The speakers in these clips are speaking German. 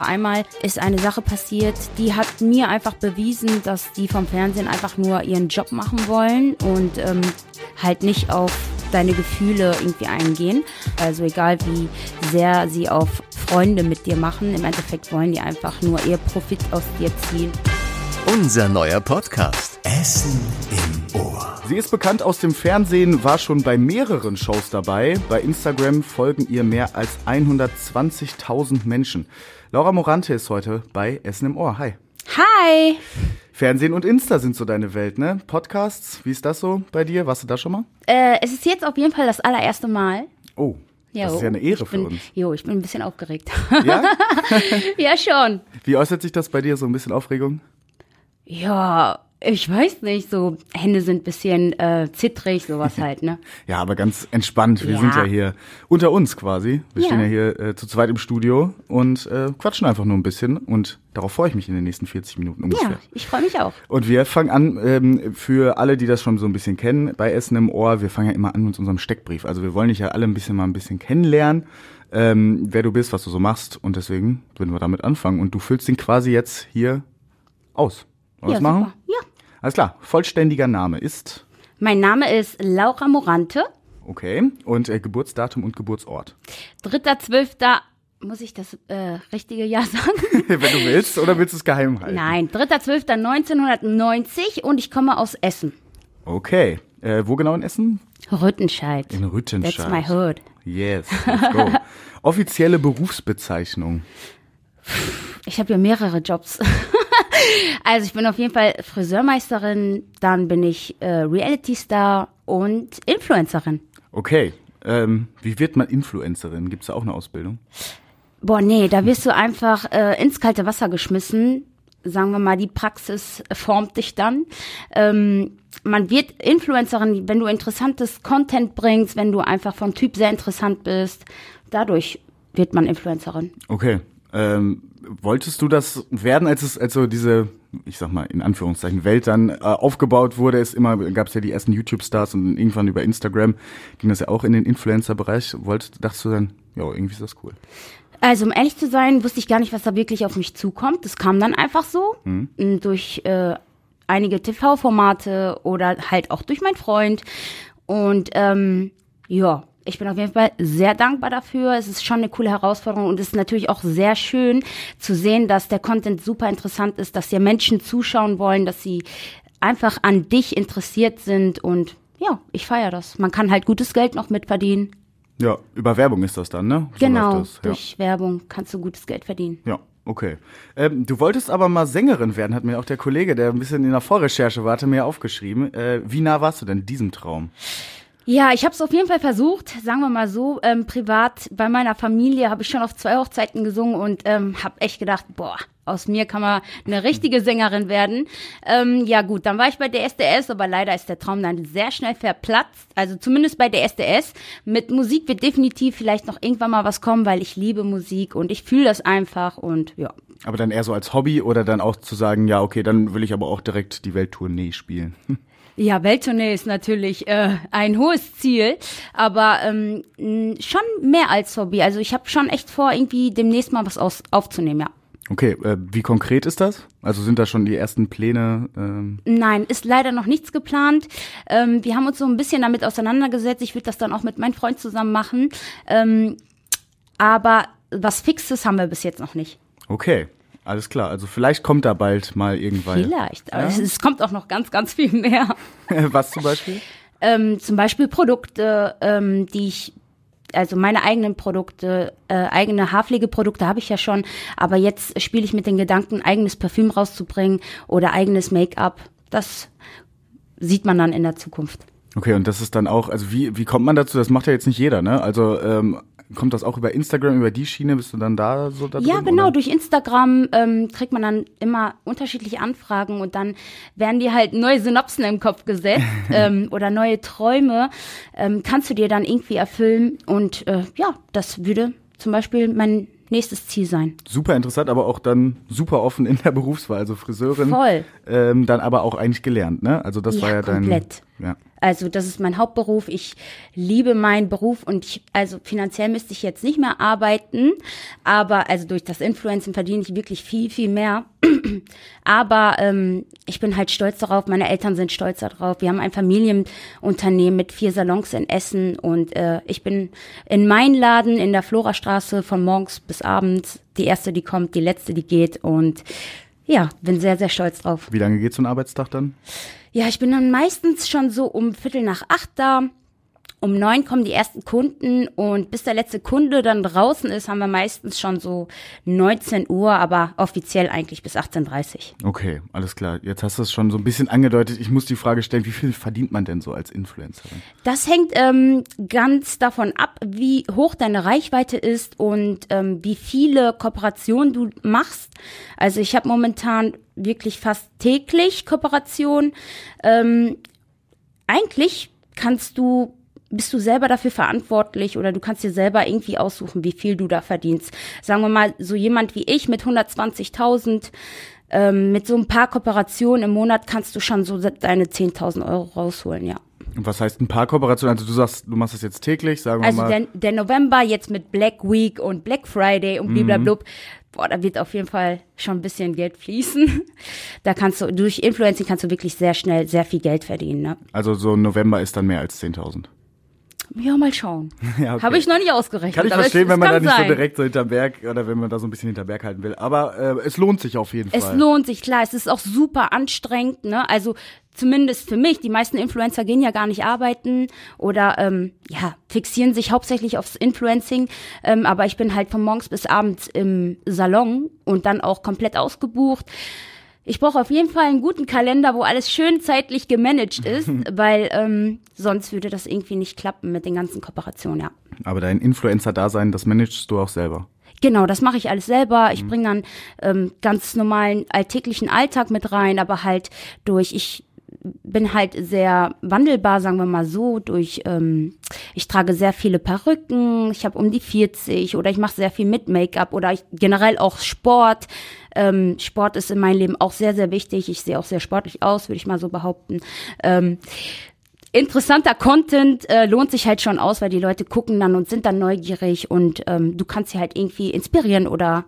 Einmal ist eine Sache passiert, die hat mir einfach bewiesen, dass die vom Fernsehen einfach nur ihren Job machen wollen und ähm, halt nicht auf deine Gefühle irgendwie eingehen. Also egal wie sehr sie auf Freunde mit dir machen, im Endeffekt wollen die einfach nur ihr Profit aus dir ziehen. Unser neuer Podcast. Essen im Ohr. Sie ist bekannt aus dem Fernsehen, war schon bei mehreren Shows dabei. Bei Instagram folgen ihr mehr als 120.000 Menschen. Laura Morante ist heute bei Essen im Ohr. Hi. Hi! Fernsehen und Insta sind so deine Welt, ne? Podcasts, wie ist das so bei dir? Warst du da schon mal? Äh, es ist jetzt auf jeden Fall das allererste Mal. Oh, das ist ja eine Ehre bin, für uns. Jo, ich bin ein bisschen aufgeregt. Ja? ja, schon. Wie äußert sich das bei dir, so ein bisschen Aufregung? Ja, ich weiß nicht, so Hände sind ein bisschen äh, zittrig, sowas halt, ne? Ja, aber ganz entspannt. Wir Ja. sind ja hier unter uns quasi. Wir Ja. stehen ja hier äh, zu zweit im Studio und äh, quatschen einfach nur ein bisschen. Und darauf freue ich mich in den nächsten 40 Minuten ungefähr. Ja, ich freue mich auch. Und wir fangen an, ähm, für alle, die das schon so ein bisschen kennen, bei Essen im Ohr, wir fangen ja immer an mit unserem Steckbrief. Also wir wollen dich ja alle ein bisschen mal ein bisschen kennenlernen, ähm, wer du bist, was du so machst. Und deswegen würden wir damit anfangen. Und du füllst den quasi jetzt hier aus. Wollen ja, machen? super. Ja. Alles klar. Vollständiger Name ist, Mein Name ist Laura Morante. okay, und äh, Geburtsdatum und Geburtsort. 3.12. Muss ich das äh, richtige Jahr sagen? Wenn du willst, oder willst du es geheim halten? Nein, 3.12.1990 und ich komme aus Essen. Okay. Äh, wo genau in Essen? Rüttenscheid. In Rüttenscheid. That's my hood. Yes, let's go. Offizielle Berufsbezeichnung. Ich habe ja mehrere Jobs. Also ich bin auf jeden Fall Friseurmeisterin, dann bin ich äh, Reality-Star und Influencerin. Okay. Ähm, wie wird man Influencerin? Gibt es da auch eine Ausbildung? Boah, nee, da wirst du einfach äh, ins kalte Wasser geschmissen. Sagen wir mal, die Praxis formt dich dann. Ähm, man wird Influencerin, wenn du interessantes Content bringst, wenn du einfach vom Typ sehr interessant bist. Dadurch wird man Influencerin. Okay. Ähm, wolltest du das werden, als es, als so diese, ich sag mal, in Anführungszeichen, Welt dann äh, aufgebaut wurde? Es immer, gab es ja die ersten YouTube-Stars und irgendwann über Instagram ging das ja auch in den Influencer-Bereich. Wolltest, dachtest du dann, ja, irgendwie ist das cool. Also um ehrlich zu sein, wusste ich gar nicht, was da wirklich auf mich zukommt. Das kam dann einfach so m, durch äh, einige TV-Formate oder halt auch durch meinen Freund. Und ähm, ja, ich bin auf jeden Fall sehr dankbar dafür. Es ist schon eine coole Herausforderung und es ist natürlich auch sehr schön zu sehen, dass der Content super interessant ist, dass dir Menschen zuschauen wollen, dass sie einfach an dich interessiert sind und ja, ich feiere das. Man kann halt gutes Geld noch mitverdienen. Ja, über Werbung ist das dann, ne? So Genau, das, ja. durch Werbung kannst du gutes Geld verdienen. Ja, okay. Ähm, du wolltest aber mal Sängerin werden, hat mir auch der Kollege, der ein bisschen in der Vorrecherche war, hatte mir aufgeschrieben. Äh, wie nah warst du denn diesem Traum? Ja, ich habe es auf jeden Fall versucht, sagen wir mal so. Ähm, privat bei meiner Familie habe ich schon auf zwei Hochzeiten gesungen und ähm, habe echt gedacht, boah, aus mir kann man eine richtige Sängerin werden. Ähm, ja gut, dann war ich bei der SDS, aber leider ist der Traum dann sehr schnell verplatzt. Also zumindest bei der SDS. Mit Musik wird definitiv vielleicht noch irgendwann mal was kommen, weil ich liebe Musik und ich fühle das einfach und ja. Aber dann eher so als Hobby oder dann auch zu sagen, ja, okay, dann will ich aber auch direkt die Welttournee spielen. Ja, Welttournee ist natürlich äh, ein hohes Ziel, aber ähm, schon mehr als Hobby. Also ich habe schon echt vor, irgendwie demnächst mal was aus, aufzunehmen, ja. Okay, äh, wie konkret ist das? Also sind da schon die ersten Pläne? Ähm, Nein, ist leider noch nichts geplant. Ähm, wir haben uns so ein bisschen damit auseinandergesetzt. Ich würde das dann auch mit meinem Freund zusammen machen. Ähm, aber was Fixes haben wir bis jetzt noch nicht. okay, alles klar. Also vielleicht kommt da bald mal irgendwann. Vielleicht. Aber es, es kommt auch noch ganz, ganz viel mehr. Was zum Beispiel? Ähm, zum Beispiel Produkte, ähm, die ich, also meine eigenen Produkte, äh, eigene Haarpflegeprodukte habe ich ja schon, aber jetzt spiele ich mit den Gedanken, eigenes Parfüm rauszubringen oder eigenes Make-up. Das sieht man dann in der Zukunft. Okay, und das ist dann auch, also wie, wie kommt man dazu? Das macht ja jetzt nicht jeder, ne? Also ähm, kommt das auch über Instagram, über die Schiene? Bist du dann da so da Ja, drin, genau. oder? Durch Instagram ähm, kriegt man dann immer unterschiedliche Anfragen und dann werden dir halt neue Synapsen im Kopf gesetzt ähm, oder neue Träume ähm, kannst du dir dann irgendwie erfüllen und äh, ja, das würde zum Beispiel mein nächstes Ziel sein. Super interessant, aber auch dann super offen in der Berufswahl. Also Friseurin. Voll. Ähm, dann aber auch eigentlich gelernt, ne? Also das Ja, war ja dein. komplett. Ja. Also das ist mein Hauptberuf. Ich liebe meinen Beruf und ich, also finanziell müsste ich jetzt nicht mehr arbeiten, aber also durch das Influencen verdiene ich wirklich viel, viel mehr. aber ähm, ich bin halt stolz darauf, meine Eltern sind stolz darauf. Wir haben ein Familienunternehmen mit vier Salons in Essen und äh, ich bin in meinem Laden in der Florastraße von morgens bis abends die erste, die kommt, die letzte, die geht und ja, bin sehr, sehr stolz drauf. Wie lange geht so ein Arbeitstag dann? Ja, ich bin dann meistens schon so um Viertel nach acht da. Um neun kommen die ersten Kunden und bis der letzte Kunde dann draußen ist, haben wir meistens schon so 19 Uhr, aber offiziell eigentlich bis 18.30 Uhr. Okay, alles klar. Jetzt hast du es schon so ein bisschen angedeutet. Ich muss die Frage stellen, wie viel verdient man denn so als Influencerin? Das hängt ähm, ganz davon ab, wie hoch deine Reichweite ist und ähm, wie viele Kooperationen du machst. Also ich habe momentan wirklich fast täglich Kooperation. Ähm, eigentlich kannst du bist du selber dafür verantwortlich oder du kannst dir selber irgendwie aussuchen, wie viel du da verdienst. Sagen wir mal, so jemand wie ich mit 120.000, ähm, mit so ein paar Kooperationen im Monat kannst du schon so deine 10.000 Euro rausholen, ja. Und was heißt ein paar Kooperationen? Also du sagst, du machst das jetzt täglich, sagen wir also mal. Also der, der, November jetzt mit Black Week und Black Friday und blablabla. Mhm. Boah, da wird auf jeden Fall schon ein bisschen Geld fließen. Da kannst du, durch Influencing kannst du wirklich sehr schnell sehr viel Geld verdienen. Ne? Also so ein November ist dann mehr als 10.000. Ja, mal schauen. ja, okay. Habe ich noch nicht ausgerechnet. Kann ich verstehen, es, wenn man da nicht sein. so direkt so hinterm Berg oder wenn man da so ein bisschen hinterm Berg halten will. Aber äh, es lohnt sich auf jeden es Fall. Es lohnt sich, klar. Es ist auch super anstrengend. Ne? Also zumindest für mich, die meisten Influencer gehen ja gar nicht arbeiten oder ähm, ja, fixieren sich hauptsächlich aufs Influencing. Ähm, aber ich bin halt von morgens bis abends im Salon und dann auch komplett ausgebucht ich brauche auf jeden Fall einen guten Kalender, wo alles schön zeitlich gemanagt ist, weil ähm, sonst würde das irgendwie nicht klappen mit den ganzen Kooperationen, ja. Aber dein Influencer-Dasein, das managst du auch selber. Genau, das mache ich alles selber. Ich mhm. bringe dann ähm, ganz normalen alltäglichen Alltag mit rein, aber halt durch, ich bin halt sehr wandelbar, sagen wir mal so, durch, ähm, ich trage sehr viele Perücken, ich habe um die 40 oder ich mache sehr viel mit Make-up oder ich, generell auch Sport. Ähm, Sport ist in meinem Leben auch sehr, sehr wichtig. Ich sehe auch sehr sportlich aus, würde ich mal so behaupten. Ähm, interessanter Content äh, lohnt sich halt schon aus, weil die Leute gucken dann und sind dann neugierig und ähm, du kannst sie halt irgendwie inspirieren oder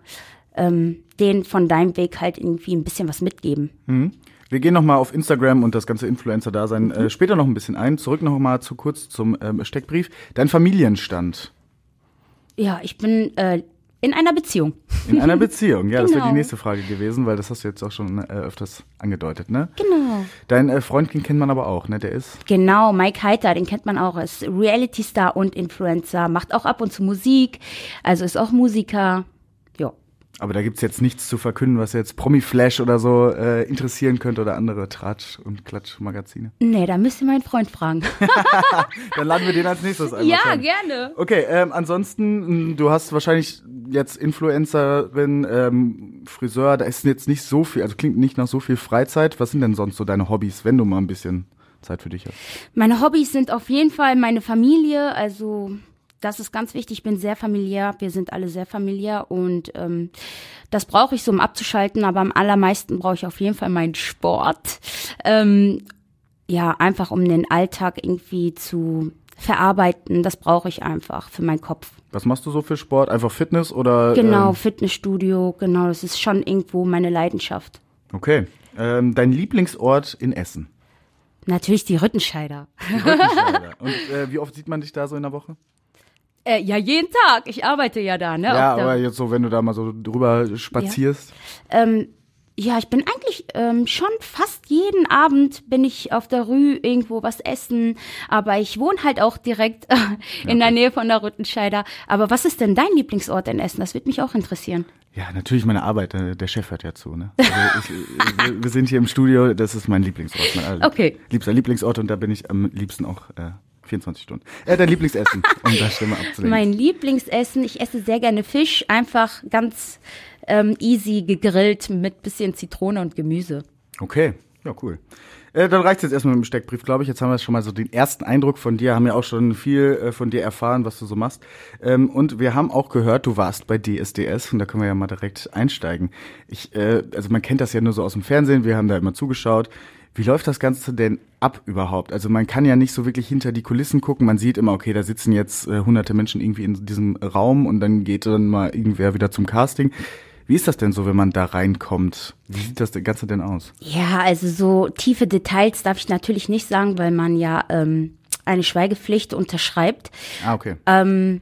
ähm, denen von deinem Weg halt irgendwie ein bisschen was mitgeben. Mhm. Wir gehen nochmal auf Instagram und das ganze Influencer-Dasein äh, später noch ein bisschen ein. Zurück nochmal zu kurz zum ähm, Steckbrief. Dein Familienstand. Ja, ich bin äh, in einer Beziehung. In einer Beziehung, ja, genau. das wäre die nächste Frage gewesen, weil das hast du jetzt auch schon äh, öfters angedeutet, ne? Genau. Dein äh, Freund, den kennt man aber auch, ne? Der ist? Genau, Mike Heiter, den kennt man auch, ist Reality-Star und Influencer, macht auch ab und zu Musik, also ist auch Musiker. Aber da gibt's jetzt nichts zu verkünden, was jetzt Promi-Flash oder so äh, interessieren könnte oder andere Tratsch- und Klatsch-Magazine. Nee, da müsst ihr meinen Freund fragen. Dann laden wir den als nächstes ein. Ja, gerne. Okay, ähm, ansonsten, du hast wahrscheinlich jetzt Influencerin, ähm, Friseur, da ist jetzt nicht so viel, also klingt nicht nach so viel Freizeit. Was sind denn sonst so deine Hobbys, wenn du mal ein bisschen Zeit für dich hast? Meine Hobbys sind auf jeden Fall meine Familie, also das ist ganz wichtig. Ich bin sehr familiär. Wir sind alle sehr familiär und ähm, das brauche ich so, um abzuschalten. Aber am allermeisten brauche ich auf jeden Fall meinen Sport. Ähm, ja, einfach um den Alltag irgendwie zu verarbeiten. Das brauche ich einfach für meinen Kopf. Was machst du so für Sport? Einfach Fitness oder? Genau, ähm Fitnessstudio. Genau, das ist schon irgendwo meine Leidenschaft. Okay. Ähm, dein Lieblingsort in Essen? Natürlich die Rüttenscheider. Die Rüttenscheider. Und äh, wie oft sieht man dich da so in der Woche? Äh, ja, jeden Tag. Ich arbeite ja da, ne? Ja, aber jetzt so, wenn du da mal so drüber spazierst. Ja, ähm, ja ich bin eigentlich ähm, schon fast jeden Abend bin ich auf der Rue irgendwo was essen. Aber ich wohne halt auch direkt äh, in okay. der Nähe von der Rüttenscheider. Aber was ist denn dein Lieblingsort in Essen? Das würde mich auch interessieren. Ja, natürlich meine Arbeit. Äh, der Chef hört ja zu. Ne? Also ich, wir sind hier im Studio. Das ist mein Lieblingsort. Mein okay. liebster Lieblingsort und da bin ich am liebsten auch äh, 24 Stunden. Äh, dein Lieblingsessen, um das Stimme abzulenken. Mein Lieblingsessen, ich esse sehr gerne Fisch, einfach ganz ähm, easy gegrillt mit bisschen Zitrone und Gemüse. Okay, ja, cool. Äh, dann reicht es jetzt erstmal mit dem Steckbrief, glaube ich. Jetzt haben wir schon mal so den ersten Eindruck von dir, haben ja auch schon viel äh, von dir erfahren, was du so machst. Ähm, und wir haben auch gehört, du warst bei DSDS und da können wir ja mal direkt einsteigen. Ich, äh, also man kennt das ja nur so aus dem Fernsehen, wir haben da immer zugeschaut. Wie läuft das Ganze denn ab überhaupt? Also man kann ja nicht so wirklich hinter die Kulissen gucken. Man sieht immer, okay, da sitzen jetzt äh, hunderte Menschen irgendwie in diesem Raum und dann geht dann mal irgendwer wieder zum Casting. Wie ist das denn so, wenn man da reinkommt? Wie sieht das Ganze denn aus? Ja, also so tiefe Details darf ich natürlich nicht sagen, weil man ja ähm, eine Schweigepflicht unterschreibt. Ah, okay. Ähm,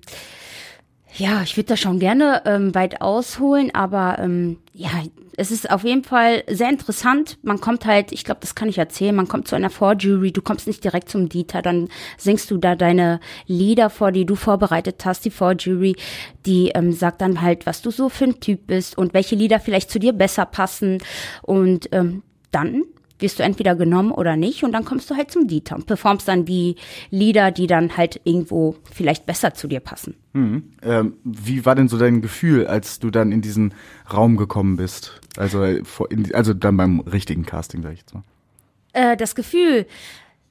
ja, ich würde da schon gerne ähm, weit ausholen, aber ähm, ja, es ist auf jeden Fall sehr interessant. Man kommt halt, ich glaube, das kann ich erzählen, man kommt zu einer Vorjury, du kommst nicht direkt zum Dieter, dann singst du da deine Lieder vor, die du vorbereitet hast. Die Vorjury, die ähm, sagt dann halt, was du so für ein Typ bist und welche Lieder vielleicht zu dir besser passen. Und ähm, dann wirst du entweder genommen oder nicht und dann kommst du halt zum Dieter und performst dann die Lieder, die dann halt irgendwo vielleicht besser zu dir passen. Mhm. Ähm, wie war denn so dein Gefühl, als du dann in diesen Raum gekommen bist? Also, äh, also dann beim richtigen Casting, sag ich jetzt mal. Äh, das Gefühl,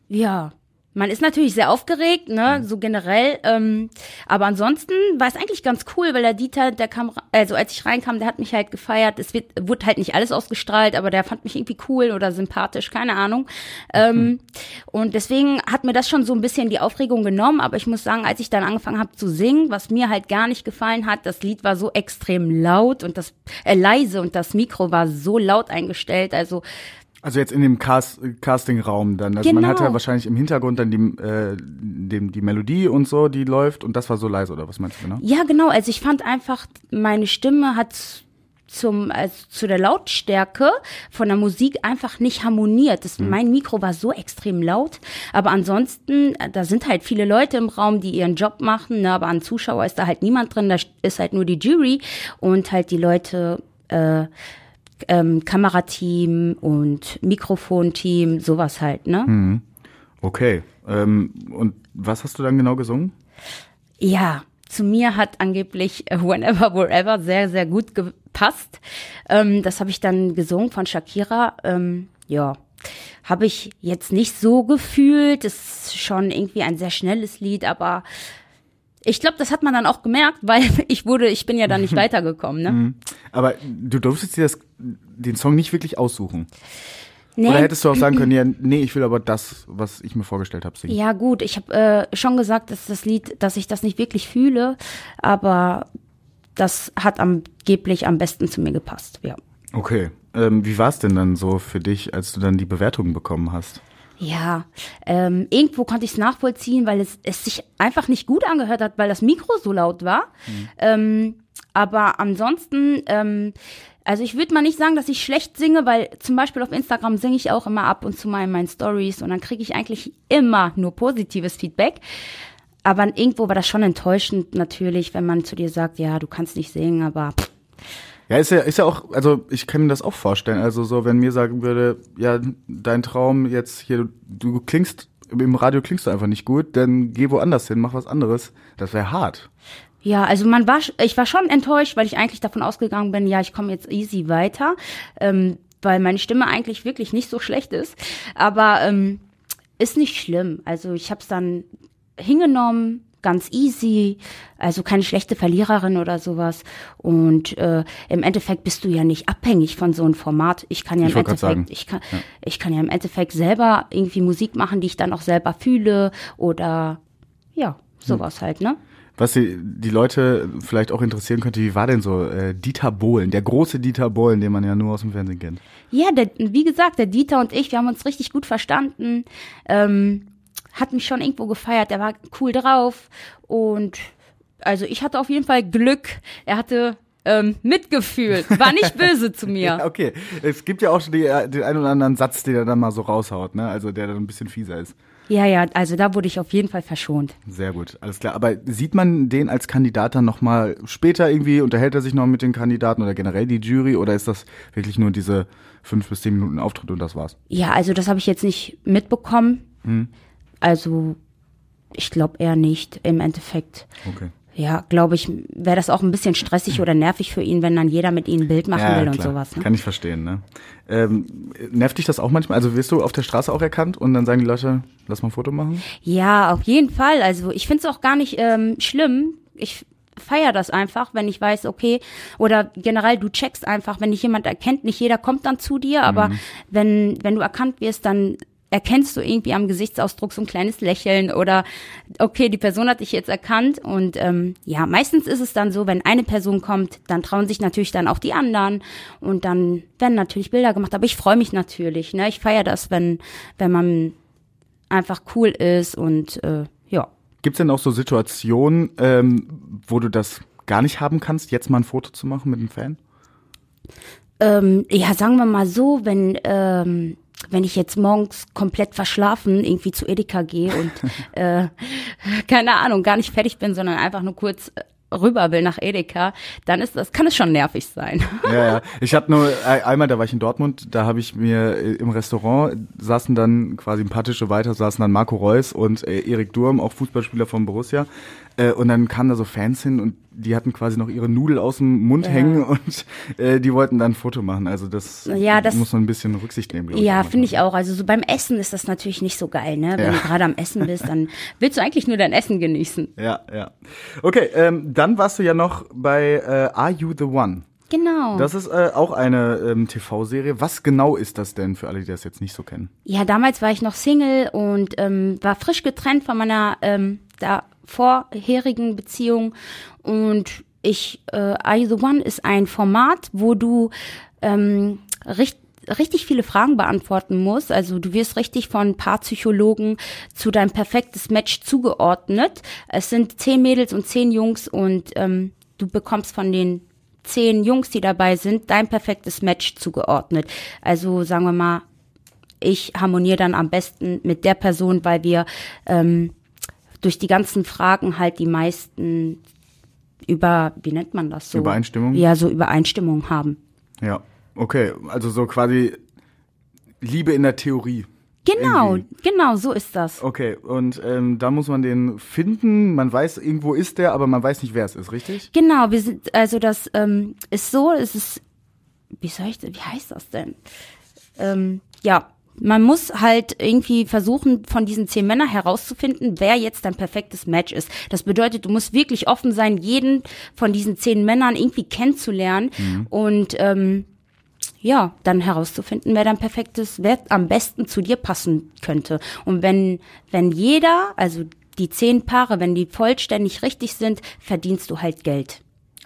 ja, man ist natürlich sehr aufgeregt, ne, so generell. Ähm, aber ansonsten war es eigentlich ganz cool, weil der Dieter, der kam, also als ich reinkam, der hat mich halt gefeiert. Es wird, wurde halt nicht alles ausgestrahlt, aber der fand mich irgendwie cool oder sympathisch, keine Ahnung. Ähm, mhm. Und deswegen hat mir das schon so ein bisschen die Aufregung genommen. Aber ich muss sagen, als ich dann angefangen habe zu singen, was mir halt gar nicht gefallen hat, das Lied war so extrem laut und das äh, leise und das Mikro war so laut eingestellt. Also also jetzt in dem Cast Casting-Raum dann. Also genau. man hat ja wahrscheinlich im Hintergrund dann die, äh, dem, die Melodie und so, die läuft und das war so leise, oder was meinst du genau? Ja, genau. Also ich fand einfach, meine Stimme hat zum also zu der Lautstärke von der Musik einfach nicht harmoniert. Das, mhm. Mein Mikro war so extrem laut, aber ansonsten, da sind halt viele Leute im Raum, die ihren Job machen, ne, aber an Zuschauer ist da halt niemand drin, da ist halt nur die Jury und halt die Leute äh, ähm, Kamerateam und Mikrofonteam, sowas halt, ne? Mhm. Okay. Ähm, und was hast du dann genau gesungen? Ja, zu mir hat angeblich äh, Whenever, Wherever sehr, sehr gut gepasst. Ähm, das habe ich dann gesungen von Shakira. Ähm, ja, habe ich jetzt nicht so gefühlt. Das ist schon irgendwie ein sehr schnelles Lied, aber ich glaube, das hat man dann auch gemerkt, weil ich wurde, ich bin ja dann nicht weitergekommen. Ne? Mhm. Aber du durftest dir das, den Song nicht wirklich aussuchen. Nee. Oder hättest du auch sagen können, ja, nee, ich will aber das, was ich mir vorgestellt habe, singen. Ja gut, ich habe äh, schon gesagt, dass das Lied, dass ich das nicht wirklich fühle, aber das hat angeblich am besten zu mir gepasst, ja. Okay, ähm, wie war es denn dann so für dich, als du dann die Bewertungen bekommen hast? Ja, ähm, irgendwo konnte ich es nachvollziehen, weil es, es sich einfach nicht gut angehört hat, weil das Mikro so laut war. Mhm. Ähm, aber ansonsten, ähm, also ich würde mal nicht sagen, dass ich schlecht singe, weil zum Beispiel auf Instagram singe ich auch immer ab und zu mal in meinen Stories und dann kriege ich eigentlich immer nur positives Feedback. Aber irgendwo war das schon enttäuschend natürlich, wenn man zu dir sagt, ja, du kannst nicht singen, aber pff, ja, ist ja, ist ja auch, also ich kann mir das auch vorstellen. Also so, wenn mir sagen würde, ja, dein Traum jetzt hier, du, du klingst, im Radio klingst du einfach nicht gut, dann geh woanders hin, mach was anderes. Das wäre hart. Ja, also man war, ich war schon enttäuscht, weil ich eigentlich davon ausgegangen bin, ja, ich komme jetzt easy weiter, ähm, weil meine Stimme eigentlich wirklich nicht so schlecht ist. Aber ähm, ist nicht schlimm. Also ich habe es dann hingenommen, ganz easy, also keine schlechte Verliererin oder sowas. Und äh, im Endeffekt bist du ja nicht abhängig von so einem Format. Ich kann ja im Endeffekt, ich kann, ja. ich kann ja im Endeffekt selber irgendwie Musik machen, die ich dann auch selber fühle oder ja, sowas hm. halt, ne? Was die, die Leute vielleicht auch interessieren könnte, wie war denn so äh, Dieter Bohlen, der große Dieter Bohlen, den man ja nur aus dem Fernsehen kennt? Ja, der, wie gesagt, der Dieter und ich, wir haben uns richtig gut verstanden. Ähm, hat mich schon irgendwo gefeiert, der war cool drauf und also ich hatte auf jeden Fall Glück. Er hatte ähm, Mitgefühl, war nicht böse zu mir. Ja, okay, es gibt ja auch schon die, den einen oder anderen Satz, den er dann mal so raushaut, ne? Also der dann ein bisschen fieser ist. Ja, ja, also da wurde ich auf jeden Fall verschont. Sehr gut, alles klar. Aber sieht man den als Kandidat dann nochmal später irgendwie, unterhält er sich noch mit den Kandidaten oder generell die Jury oder ist das wirklich nur diese fünf bis zehn Minuten Auftritt und das war's? Ja, also das habe ich jetzt nicht mitbekommen. Hm. Also ich glaube eher nicht im Endeffekt. Okay. Ja, glaube ich, wäre das auch ein bisschen stressig oder nervig für ihn, wenn dann jeder mit ihm ein Bild machen ja, will klar. und sowas. Ne? Kann ich verstehen, ne? Ähm, nervt dich das auch manchmal? Also wirst du auf der Straße auch erkannt und dann sagen die Leute, lass mal ein Foto machen? Ja, auf jeden Fall. Also ich finde es auch gar nicht ähm, schlimm. Ich feier das einfach, wenn ich weiß, okay, oder generell du checkst einfach, wenn dich jemand erkennt, nicht jeder kommt dann zu dir, aber Mhm. wenn, wenn du erkannt wirst, dann erkennst du irgendwie am Gesichtsausdruck so ein kleines Lächeln oder okay, die Person hat dich jetzt erkannt und ähm, ja, meistens ist es dann so, wenn eine Person kommt, dann trauen sich natürlich dann auch die anderen und dann werden natürlich Bilder gemacht, aber ich freue mich natürlich, ne? Ich feiere das, wenn wenn man einfach cool ist und äh, ja. Gibt's denn auch so Situationen, ähm, wo du das gar nicht haben kannst, jetzt mal ein Foto zu machen mit einem Fan? Ähm, ja, sagen wir mal so, wenn ähm, wenn ich jetzt morgens komplett verschlafen irgendwie zu Edeka gehe und äh, keine Ahnung, gar nicht fertig bin, sondern einfach nur kurz äh, rüber will nach Edeka, dann ist das kann es schon nervig sein. Ja, ja. Ich hatte nur einmal, da war ich in Dortmund, da habe ich mir äh, im Restaurant saßen dann quasi ein paar Tische weiter, saßen dann Marco Reus und äh, Erik Durm, auch Fußballspieler von Borussia. Äh, und dann kamen da so Fans hin und die hatten quasi noch ihre Nudel aus dem Mund Ja. hängen und äh, die wollten dann ein Foto machen. Also das, Ja, das- muss man ein bisschen Rücksicht nehmen, Ja, finde ich auch. Also so beim Essen ist das natürlich nicht so geil, ne? Wenn Ja. du gerade am Essen bist, dann willst du eigentlich nur dein Essen genießen. Ja, ja. Okay, ähm, dann warst du ja noch bei äh, Are You the One? Genau. Das ist äh, auch eine ähm, TV-Serie. Was genau ist das denn für alle, die das jetzt nicht so kennen? Ja, damals war ich noch Single und ähm, war frisch getrennt von meiner ähm, da vorherigen Beziehung und ich äh, You the One ist ein Format, wo du ähm, richt, richtig viele Fragen beantworten musst. Also du wirst richtig von Paarpsychologen zu deinem perfektes Match zugeordnet. Es sind zehn Mädels und zehn Jungs und ähm, du bekommst von den zehn Jungs, die dabei sind, dein perfektes Match zugeordnet. Also sagen wir mal, ich harmoniere dann am besten mit der Person, weil wir ähm, durch die ganzen Fragen halt die meisten über, wie nennt man das so? Übereinstimmung? Ja, so Übereinstimmung haben. Ja, okay. Also so quasi Liebe in der Theorie. Genau, Irgendwie. genau, so ist das. Okay, und ähm, da muss man den finden. Man weiß, irgendwo ist der, aber man weiß nicht, wer es ist, richtig? Genau, wir sind, also das ähm, ist so, es ist, wie soll ich, wie heißt das denn? Ähm, ja, man muss halt irgendwie versuchen, von diesen zehn Männern herauszufinden, wer jetzt dein perfektes Match ist. Das bedeutet, du musst wirklich offen sein, jeden von diesen zehn Männern irgendwie kennenzulernen und ähm, ja, dann herauszufinden, wer dein perfektes, wer am besten zu dir passen könnte. Und wenn, wenn jeder, also die zehn Paare, wenn die vollständig richtig sind, verdienst du halt Geld.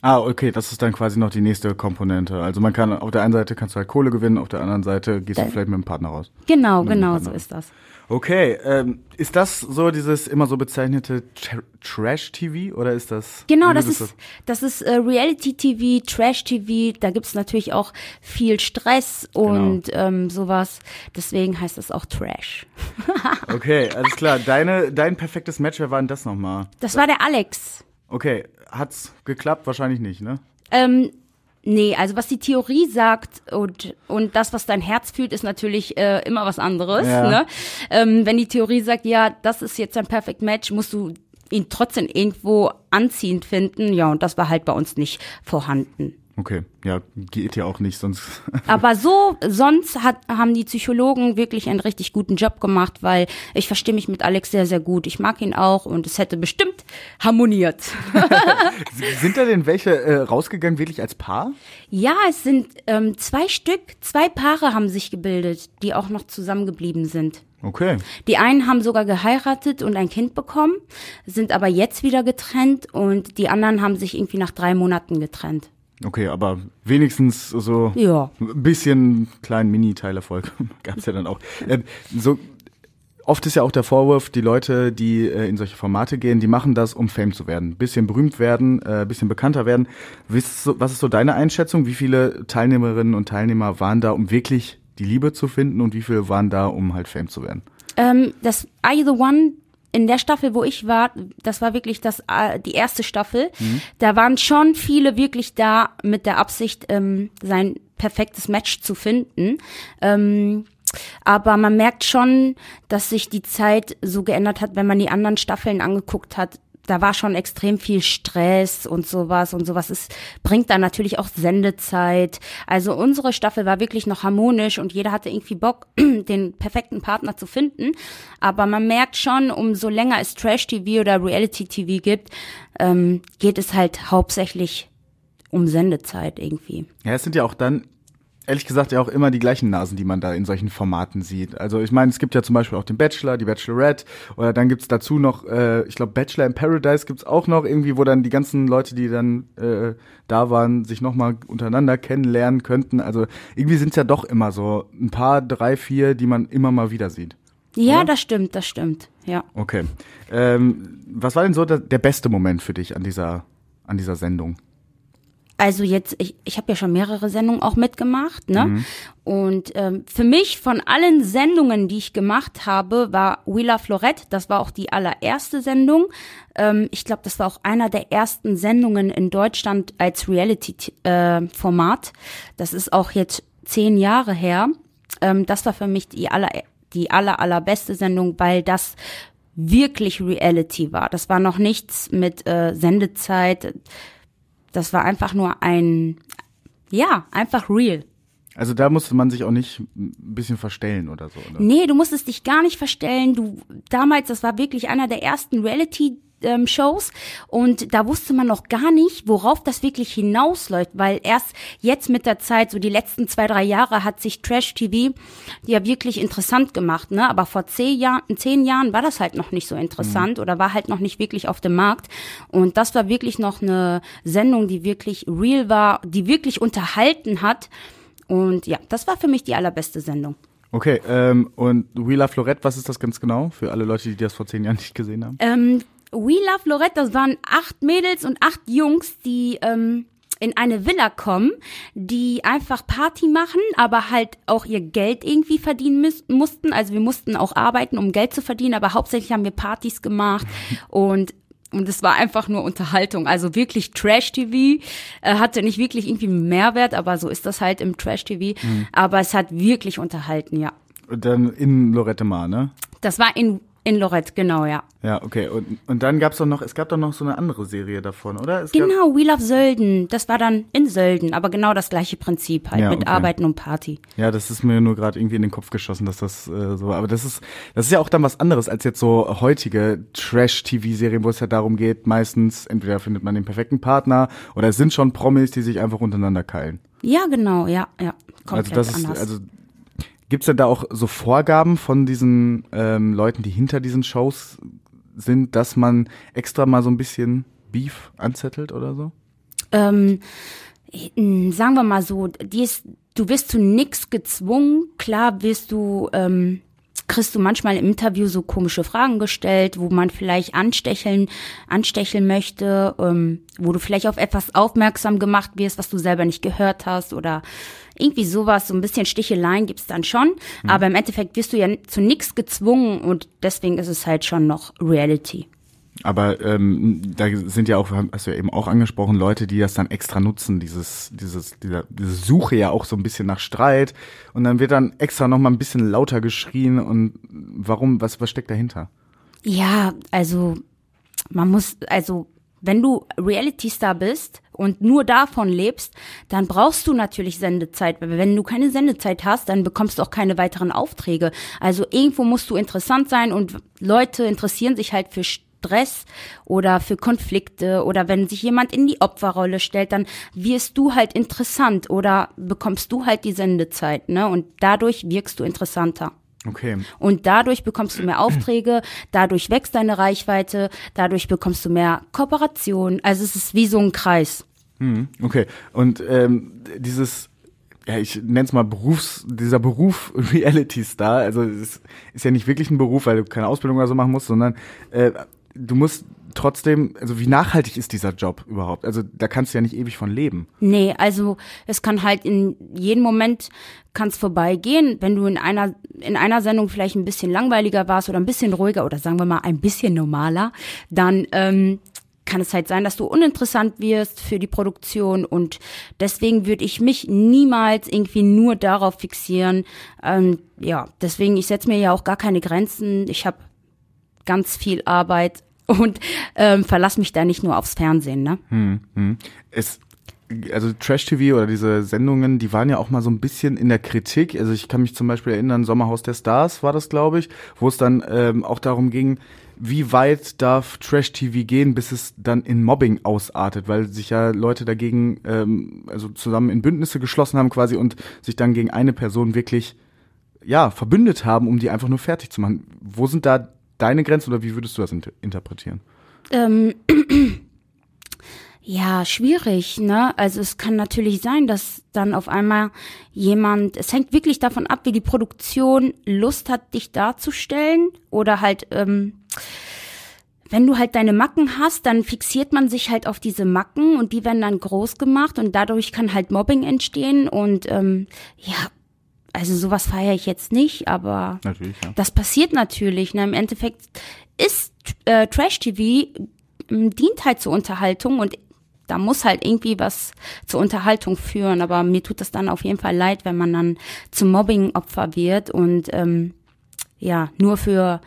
Ah, okay, das ist dann quasi noch die nächste Komponente. Also man kann auf der einen Seite kannst du halt Kohle gewinnen, auf der anderen Seite gehst du Da- vielleicht mit dem Partner raus. Genau, genau, so ist das. Okay, ähm, ist das so dieses immer so bezeichnete Tra- Trash-TV oder ist das? Genau, das ist, das ist äh, Reality-TV, Trash-TV, da gibt's natürlich auch viel Stress und ähm, sowas. Deswegen heißt das auch Trash. du- Okay, alles klar. Deine, dein perfektes Match, wer war denn das nochmal? Das war der Alex. Okay, hat's geklappt? Wahrscheinlich nicht, ne? Ähm, nee, also was die Theorie sagt und, und das, was dein Herz fühlt, ist natürlich äh, immer was anderes. Ja. Ne? Ähm, wenn die Theorie sagt, ja, das ist jetzt ein Perfect Match, musst du ihn trotzdem irgendwo anziehend finden. Ja, und das war halt bei uns nicht vorhanden. Okay, ja, geht ja auch nicht, sonst. Aber so, sonst hat, haben die Psychologen wirklich einen richtig guten Job gemacht, weil ich verstehe mich mit Alex sehr, sehr gut. Ich mag ihn auch und es hätte bestimmt harmoniert. Sind da denn welche äh, rausgegangen, wirklich als Paar? Ja, es sind ähm, zwei Stück, zwei Paare haben sich gebildet, die auch noch zusammengeblieben sind. Okay. Die einen haben sogar geheiratet und ein Kind bekommen, sind aber jetzt wieder getrennt und die anderen haben sich irgendwie nach drei Monaten getrennt. Okay, aber wenigstens so Ja. ein bisschen kleinen Mini-Teilerfolg gab's ja dann auch. Ähm, so oft ist ja auch der Vorwurf, die Leute, die äh, in solche Formate gehen, die machen das, um Fame zu werden, bisschen berühmt werden, äh, bisschen bekannter werden. Was ist so deine Einschätzung? Wie viele Teilnehmerinnen und Teilnehmer waren da, um wirklich die Liebe zu finden und wie viele waren da, um halt Fame zu werden? Ähm, das Are You the One in der Staffel, wo ich war, das war wirklich das äh, die erste Staffel. Da waren schon viele wirklich da mit der Absicht, ähm, sein perfektes Match zu finden. Ähm, aber man merkt schon, dass sich die Zeit so geändert hat, wenn man die anderen Staffeln angeguckt hat, da war schon extrem viel Stress und sowas und sowas. Es bringt dann natürlich auch Sendezeit. Also unsere Staffel war wirklich noch harmonisch und jeder hatte irgendwie Bock, den perfekten Partner zu finden. Aber man merkt schon, umso länger es Trash-TV oder Reality-TV gibt, ähm, geht es halt hauptsächlich um Sendezeit irgendwie. Ja, es sind ja auch dann ehrlich gesagt ja auch immer die gleichen Nasen, die man da in solchen Formaten sieht. Also ich meine, es gibt ja zum Beispiel auch den Bachelor, die Bachelorette oder dann gibt's dazu noch, äh, ich glaube Bachelor in Paradise gibt's auch noch irgendwie, wo dann die ganzen Leute, die dann äh, da waren, sich nochmal untereinander kennenlernen könnten. Also irgendwie sind's ja doch immer so ein paar, drei, vier, die man immer mal wieder sieht. Ja, Oder? das stimmt, das stimmt. Ja. Okay. Ähm, was war denn so der, der beste Moment für dich an dieser, an dieser Sendung? Also jetzt, ich, ich habe ja schon mehrere Sendungen auch mitgemacht, ne? Und ähm, für mich von allen Sendungen, die ich gemacht habe, war Wheeler Florette. Das war auch die allererste Sendung. Ähm, ich glaube, das war auch einer der ersten Sendungen in Deutschland als Reality-Format. das ist auch jetzt zehn Jahre her. Ähm, das war für mich die aller, die aller, allerbeste Sendung, weil das wirklich Reality war. Das war noch nichts mit äh, Sendezeit. Das war einfach nur ein, ja, einfach real. Also da musste man sich auch nicht ein bisschen verstellen oder so. Oder? Nee, du musstest dich gar nicht verstellen. Du damals, das war wirklich einer der ersten Reality ähm, Shows und da wusste man noch gar nicht, worauf das wirklich hinausläuft, weil erst jetzt mit der Zeit, so die letzten zwei, drei Jahre, hat sich Trash TV ja wirklich interessant gemacht, ne? Aber vor zehn Jahren, zehn Jahren war das halt noch nicht so interessant oder war halt noch nicht wirklich auf dem Markt. Und das war wirklich noch eine Sendung, die wirklich real war, die wirklich unterhalten hat. Und ja, das war für mich die allerbeste Sendung. Okay, ähm, und We Love Lorette, was ist das ganz genau für alle Leute, die das vor zehn Jahren nicht gesehen haben? Ähm, We Love Lorette, das waren acht Mädels und acht Jungs, die ähm, in eine Villa kommen, die einfach Party machen, aber halt auch ihr Geld irgendwie verdienen müß, mussten. Also wir mussten auch arbeiten, um Geld zu verdienen, aber hauptsächlich haben wir Partys gemacht und und es war einfach nur Unterhaltung. Also wirklich Trash-TV. Äh, hatte nicht wirklich irgendwie einen Mehrwert, aber so ist das halt im Trash-TV. Aber es hat wirklich unterhalten, ja. Und dann in Lorette Mar, ne? Das war in, in Lorette, genau, ja. Ja, okay. Und, und dann gab's doch noch, es gab doch noch so eine andere Serie davon, oder? Es gab, Genau, We Love Sölden. Das war dann in Sölden, aber genau das gleiche Prinzip halt Ja, mit okay. Arbeiten und Party. ja, das ist mir nur gerade irgendwie in den Kopf geschossen, dass das äh, so war. Aber das ist, das ist ja auch dann was anderes als jetzt so heutige Trash-TV-Serien, wo es ja darum geht, meistens entweder findet man den perfekten Partner oder es sind schon Promis, die sich einfach untereinander keilen. Ja, genau, ja, ja. Also Komplett das ist, anders. also gibt's denn da auch so Vorgaben von diesen ähm, Leuten, die hinter diesen Shows sind, dass man extra mal so ein bisschen Beef anzettelt oder so? ähm, äh, sagen wir mal so, die ist, du wirst zu nix gezwungen. Klar wirst du, ähm, kriegst du manchmal im Interview so komische Fragen gestellt, wo man vielleicht anstecheln, anstecheln möchte, ähm, wo du vielleicht auf etwas aufmerksam gemacht wirst, was du selber nicht gehört hast oder irgendwie sowas, so ein bisschen Sticheleien gibt's dann schon. Aber im Endeffekt wirst du ja zu nix gezwungen und deswegen ist es halt schon noch Reality. Aber ähm, da sind ja auch, hast du ja eben auch angesprochen, Leute, die das dann extra nutzen, dieses, dieses, dieser, diese Suche ja auch so ein bisschen nach Streit. Und dann wird dann extra noch mal ein bisschen lauter geschrien. Und warum, was, was steckt dahinter? Ja, also man muss, also wenn du Reality-Star bist und nur davon lebst, dann brauchst du natürlich Sendezeit. Wenn du keine Sendezeit hast, dann bekommst du auch keine weiteren Aufträge. Also irgendwo musst du interessant sein und Leute interessieren sich halt für Stress oder für Konflikte oder wenn sich jemand in die Opferrolle stellt, dann wirst du halt interessant oder bekommst du halt die Sendezeit, ne? Und dadurch wirkst du interessanter. Okay. Und dadurch bekommst du mehr Aufträge, dadurch wächst deine Reichweite, dadurch bekommst du mehr Kooperation. Also es ist wie so ein Kreis. Mhm, Okay. Und ähm, dieses, ja, ich nenne es mal Berufs, dieser Beruf Reality Star, also es ist ja nicht wirklich ein Beruf, weil du keine Ausbildung oder so machen musst, sondern äh, du musst trotzdem, also wie nachhaltig ist dieser Job überhaupt? Also da kannst du ja nicht ewig von leben. Nee, also es kann halt in jedem Moment kann's vorbeigehen, wenn du in einer in einer Sendung vielleicht ein bisschen langweiliger warst oder ein bisschen ruhiger oder sagen wir mal ein bisschen normaler, dann ähm, kann es halt sein, dass du uninteressant wirst für die Produktion und deswegen würde ich mich niemals irgendwie nur darauf fixieren. Ähm, ja, deswegen ich setze mir ja auch gar keine Grenzen. Ich habe ganz viel Arbeit und ähm, verlass mich da nicht nur aufs Fernsehen. Ne? Es, also Trash-TV oder diese Sendungen, die waren ja auch mal so ein bisschen in der Kritik. Also ich kann mich zum Beispiel erinnern, Sommerhaus der Stars war das, glaube ich, wo es dann ähm, auch darum ging, wie weit darf Trash-TV gehen, bis es dann in Mobbing ausartet, weil sich ja Leute dagegen, ähm, also zusammen in Bündnisse geschlossen haben quasi und sich dann gegen eine Person wirklich, ja, verbündet haben, um die einfach nur fertig zu machen. Wo sind da deine Grenzen oder wie würdest du das inter interpretieren? Ähm, ja, schwierig, ne? Also es kann natürlich sein, dass dann auf einmal jemand, es hängt wirklich davon ab, wie die Produktion Lust hat, dich darzustellen oder halt, ähm, wenn du halt deine Macken hast, dann fixiert man sich halt auf diese Macken und die werden dann groß gemacht und dadurch kann halt Mobbing entstehen und ähm, ja, also sowas feiere ich jetzt nicht, aber Natürlich, ja. das passiert natürlich. Ne? Im Endeffekt ist äh, Trash-TV m, dient halt zur Unterhaltung und da muss halt irgendwie was zur Unterhaltung führen. Aber mir tut das dann auf jeden Fall leid, wenn man dann zum Mobbing-Opfer wird und ähm, ja, nur für,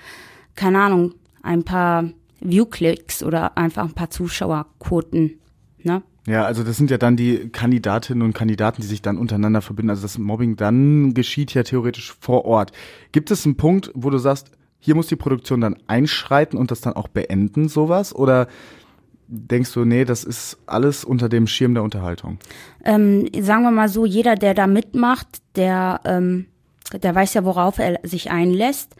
keine Ahnung, ein paar View-Klicks oder einfach ein paar Zuschauerquoten. Ne? Ja, also das sind ja dann die Kandidatinnen und Kandidaten, die sich dann untereinander verbinden. Also das Mobbing dann geschieht ja theoretisch vor Ort. Gibt es einen Punkt, wo du sagst, hier muss die Produktion dann einschreiten und das dann auch beenden, sowas? Oder denkst du, nee, das ist alles unter dem Schirm der Unterhaltung? ähm, sagen wir mal so, jeder, der da mitmacht, der, ähm, der weiß ja, worauf er sich einlässt.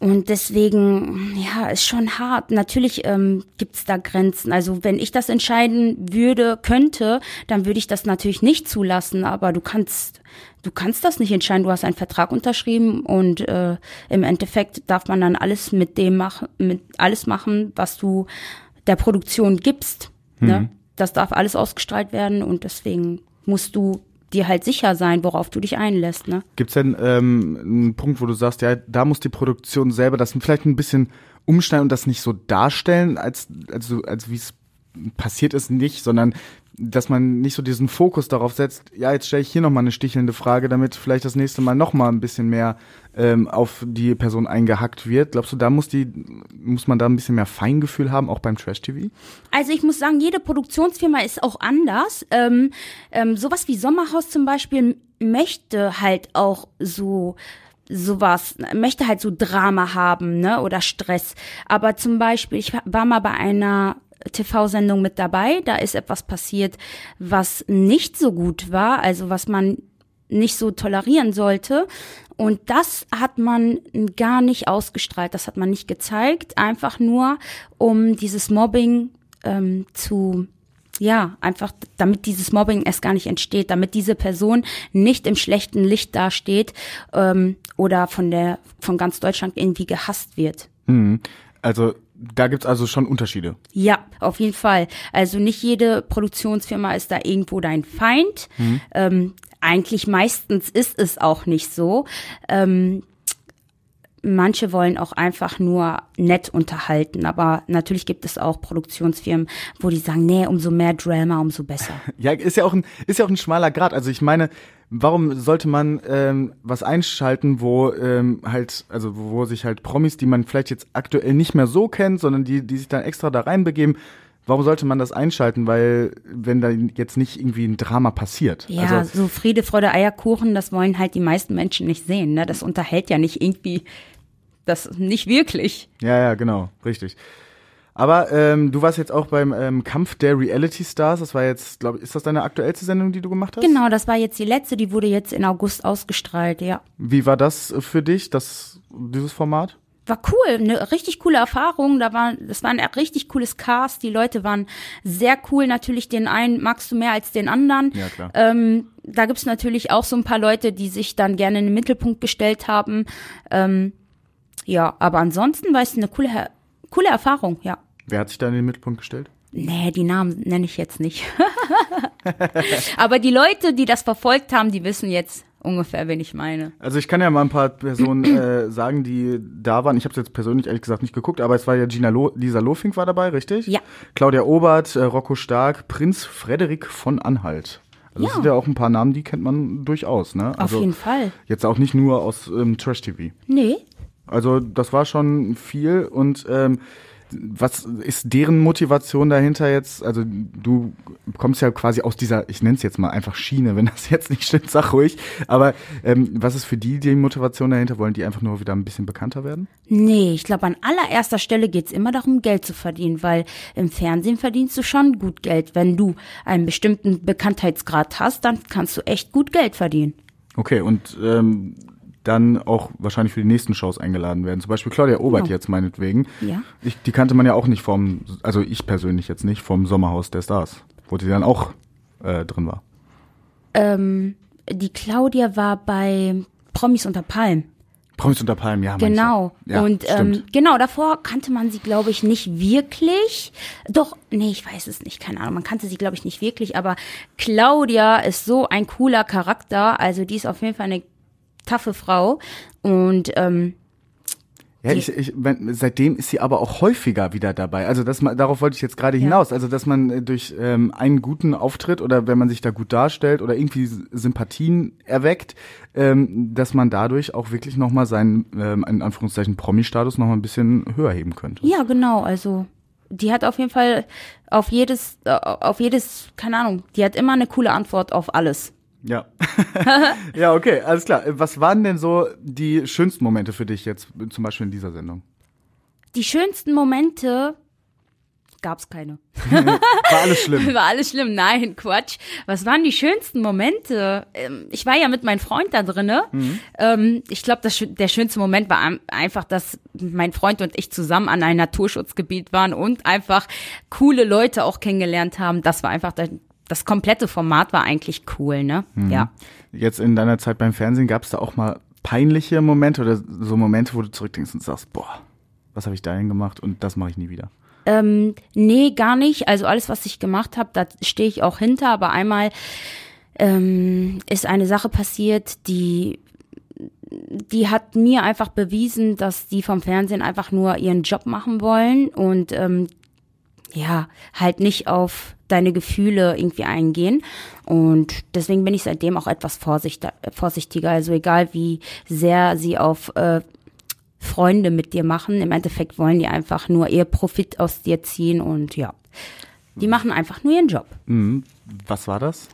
Und deswegen, ja, ist schon hart. Natürlich ähm, gibt's da Grenzen. Also wenn ich das entscheiden würde, könnte, dann würde ich das natürlich nicht zulassen. Aber du kannst, du kannst das nicht entscheiden. Du hast einen Vertrag unterschrieben und äh, im Endeffekt darf man dann alles mit dem machen, mit alles machen, was du der Produktion gibst. Ne? Das darf alles ausgestrahlt werden und deswegen musst du dir halt sicher sein, worauf du dich einlässt. Ne? Gibt es denn ähm, einen Punkt, wo du sagst, ja, da muss die Produktion selber das vielleicht ein bisschen umschneiden und das nicht so darstellen, als, also, als wie es passiert ist, nicht, sondern dass man nicht so diesen Fokus darauf setzt, ja, jetzt stelle ich hier nochmal eine stichelnde Frage, damit vielleicht das nächste Mal nochmal ein bisschen mehr ähm, auf die Person eingehackt wird. Glaubst du, da muss die, muss man da ein bisschen mehr Feingefühl haben, auch beim Trash-TV? Also ich muss sagen, jede Produktionsfirma ist auch anders. Ähm, ähm, sowas wie Sommerhaus zum Beispiel möchte halt auch so sowas, möchte halt so Drama haben, ne, oder Stress. Aber zum Beispiel, ich war mal bei einer TV-Sendung mit dabei, da ist etwas passiert, was nicht so gut war, also was man nicht so tolerieren sollte. Und das hat man gar nicht ausgestrahlt, das hat man nicht gezeigt, einfach nur, um dieses Mobbing ähm, zu ja, einfach damit dieses Mobbing erst gar nicht entsteht, damit diese Person nicht im schlechten Licht dasteht ähm, oder von der von ganz Deutschland irgendwie gehasst wird. Mhm. Also da gibt's also schon Unterschiede. Ja, auf jeden Fall. Also nicht jede Produktionsfirma ist da irgendwo dein Feind. Ähm, eigentlich meistens ist es auch nicht so. Ähm, manche wollen auch einfach nur nett unterhalten, aber natürlich gibt es auch Produktionsfirmen, wo die sagen, nee, umso mehr Drama, umso besser. Ja, ist ja auch ein, ist ja auch ein schmaler Grad. Also ich meine, warum sollte man ähm, was einschalten, wo ähm, halt, also wo sich halt Promis, die man vielleicht jetzt aktuell nicht mehr so kennt, sondern die, die sich dann extra da reinbegeben, warum sollte man das einschalten? Weil wenn da jetzt nicht irgendwie ein Drama passiert. Ja, Also, so Friede, Freude, Eierkuchen, das wollen halt die meisten Menschen nicht sehen. Ne? Das unterhält ja nicht irgendwie, das nicht wirklich. ja, ja, genau, richtig. Aber ähm, du warst jetzt auch beim ähm, Kampf der Reality Stars. Das war jetzt, glaube ich, ist das deine aktuellste Sendung, die du gemacht hast? Genau, das war jetzt die letzte, die wurde jetzt in August ausgestrahlt, ja. Wie war das für dich, das, dieses Format? War cool, eine richtig coole Erfahrung. Da war, das war ein richtig cooles Cast. Die Leute waren sehr cool. Natürlich den einen magst du mehr als den anderen. Ja, klar. Ähm, da gibt's natürlich auch so ein paar Leute, die sich dann gerne in den Mittelpunkt gestellt haben. Ähm, ja, aber ansonsten war es eine coole, coole Erfahrung, ja. Wer hat sich da in den Mittelpunkt gestellt? Nee, die Namen nenne ich jetzt nicht. aber die Leute, die das verfolgt haben, die wissen jetzt ungefähr, wen ich meine. Also ich kann ja mal ein paar Personen äh, sagen, die da waren. Ich habe es jetzt persönlich ehrlich gesagt nicht geguckt, aber es war ja Gina Lo Lisa Lofink war dabei, richtig? Ja. Claudia Obert, äh, Rocco Stark, Prinz Frederik von Anhalt. Also das Ja. sind ja auch ein paar Namen, die kennt man durchaus, ne? Auf Also jeden Fall. Jetzt auch nicht nur aus ähm, Trash TV. Nee. Also das war schon viel und ähm, Was ist deren Motivation dahinter jetzt? Also du kommst ja quasi aus dieser, ich nenne es jetzt mal einfach Schiene, wenn das jetzt nicht stimmt, sag ruhig. Aber ähm, was ist für die die Motivation dahinter? Wollen die einfach nur wieder ein bisschen bekannter werden? Nee, ich glaube, an allererster Stelle geht's immer darum, Geld zu verdienen, weil im Fernsehen verdienst du schon gut Geld. Wenn du einen bestimmten Bekanntheitsgrad hast, dann kannst du echt gut Geld verdienen. Okay, und ähm, dann auch wahrscheinlich für die nächsten Shows eingeladen werden. Zum Beispiel Claudia Obert Genau. jetzt meinetwegen. Ja. Ich, die kannte man ja auch nicht vom, also ich persönlich jetzt nicht, vom Sommerhaus der Stars, wo die dann auch äh, drin war. Ähm, die Claudia war bei Promis unter Palmen. Promis unter Palmen, ja. Genau. ja. Und ähm, genau, davor kannte man sie, glaube ich, nicht wirklich. Doch, nee, ich weiß es nicht, keine Ahnung. Man kannte sie, glaube ich, nicht wirklich, aber Claudia ist so ein cooler Charakter. Also die ist auf jeden Fall eine taffe Frau. Und ähm, Ja, ich, ich, seitdem ist sie aber auch häufiger wieder dabei. Also das, ma- darauf wollte ich jetzt gerade hinaus. Also dass man äh, durch ähm, einen guten Auftritt oder wenn man sich da gut darstellt oder irgendwie Sympathien erweckt, ähm, dass man dadurch auch wirklich nochmal seinen, ähm, in Anführungszeichen, Promi-Status nochmal ein bisschen höher heben könnte. ja, genau, also die hat auf jeden Fall auf jedes, äh, auf jedes, keine Ahnung, die hat immer eine coole Antwort auf alles. Ja. ja, okay, alles klar. Was waren denn so die schönsten Momente für dich jetzt, zum Beispiel in dieser Sendung? Die schönsten Momente gab's keine. War alles schlimm. War alles schlimm. Nein, Quatsch. Was waren die schönsten Momente? Ähm, Ich war ja mit meinem Freund da drinne. Ähm, Ich glaube, der schönste Moment war einfach, dass mein Freund und ich zusammen an einem Naturschutzgebiet waren und einfach coole Leute auch kennengelernt haben. Das war einfach das, das komplette Format war eigentlich cool, ne? Ja. Jetzt in deiner Zeit beim Fernsehen gab es da auch mal peinliche Momente oder so Momente, wo du zurückdenkst und sagst, boah, was habe ich da denn gemacht und das mache ich nie wieder. Ähm, nee, gar nicht. Also alles, was ich gemacht habe, da stehe ich auch hinter. Aber einmal ähm, ist eine Sache passiert, die die hat mir einfach bewiesen, dass die vom Fernsehen einfach nur ihren Job machen wollen und ähm, ja, halt nicht auf deine Gefühle irgendwie eingehen. Und deswegen bin ich seitdem auch etwas vorsichtiger. Also egal wie sehr sie auf äh, Freunde mit dir machen, im Endeffekt wollen die einfach nur ihr Profit aus dir ziehen und ja. Die machen einfach nur ihren Job. Mhm. Was war das?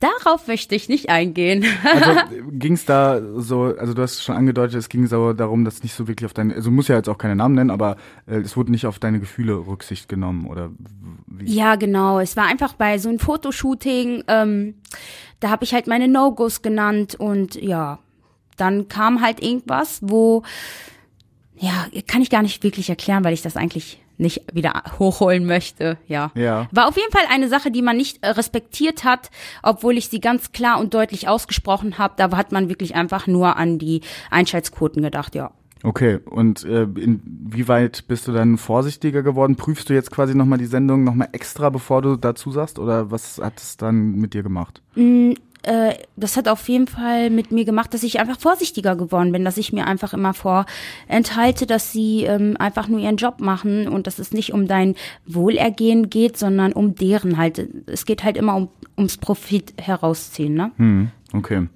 Darauf möchte ich nicht eingehen. Also ging es da so, also du hast schon angedeutet, es ging so darum, dass nicht so wirklich auf deine, also du musst ja jetzt auch keine Namen nennen, aber äh, es wurde nicht auf deine Gefühle Rücksicht genommen oder wie? Ja, genau. Es war einfach bei so einem Fotoshooting, ähm, da habe ich halt meine No-Gos genannt und ja, dann kam halt irgendwas, wo, ja, kann ich gar nicht wirklich erklären, weil ich das eigentlich nicht wieder hochholen möchte, ja. Ja. War auf jeden Fall eine Sache, die man nicht äh, respektiert hat, obwohl ich sie ganz klar und deutlich ausgesprochen habe. Da hat man wirklich einfach nur an die Einschaltquoten gedacht, ja. Okay, und äh, inwieweit bist du dann vorsichtiger geworden? Prüfst du jetzt quasi nochmal die Sendung nochmal extra, bevor du dazu sagst? Oder was hat es dann mit dir gemacht? Äh, das hat auf jeden Fall mit mir gemacht, dass ich einfach vorsichtiger geworden bin, dass ich mir einfach immer vorenthalte, dass sie ähm, einfach nur ihren Job machen und dass es nicht um dein Wohlergehen geht, sondern um deren halt. Es geht halt immer um, ums Profit herausziehen, ne? Hm, okay.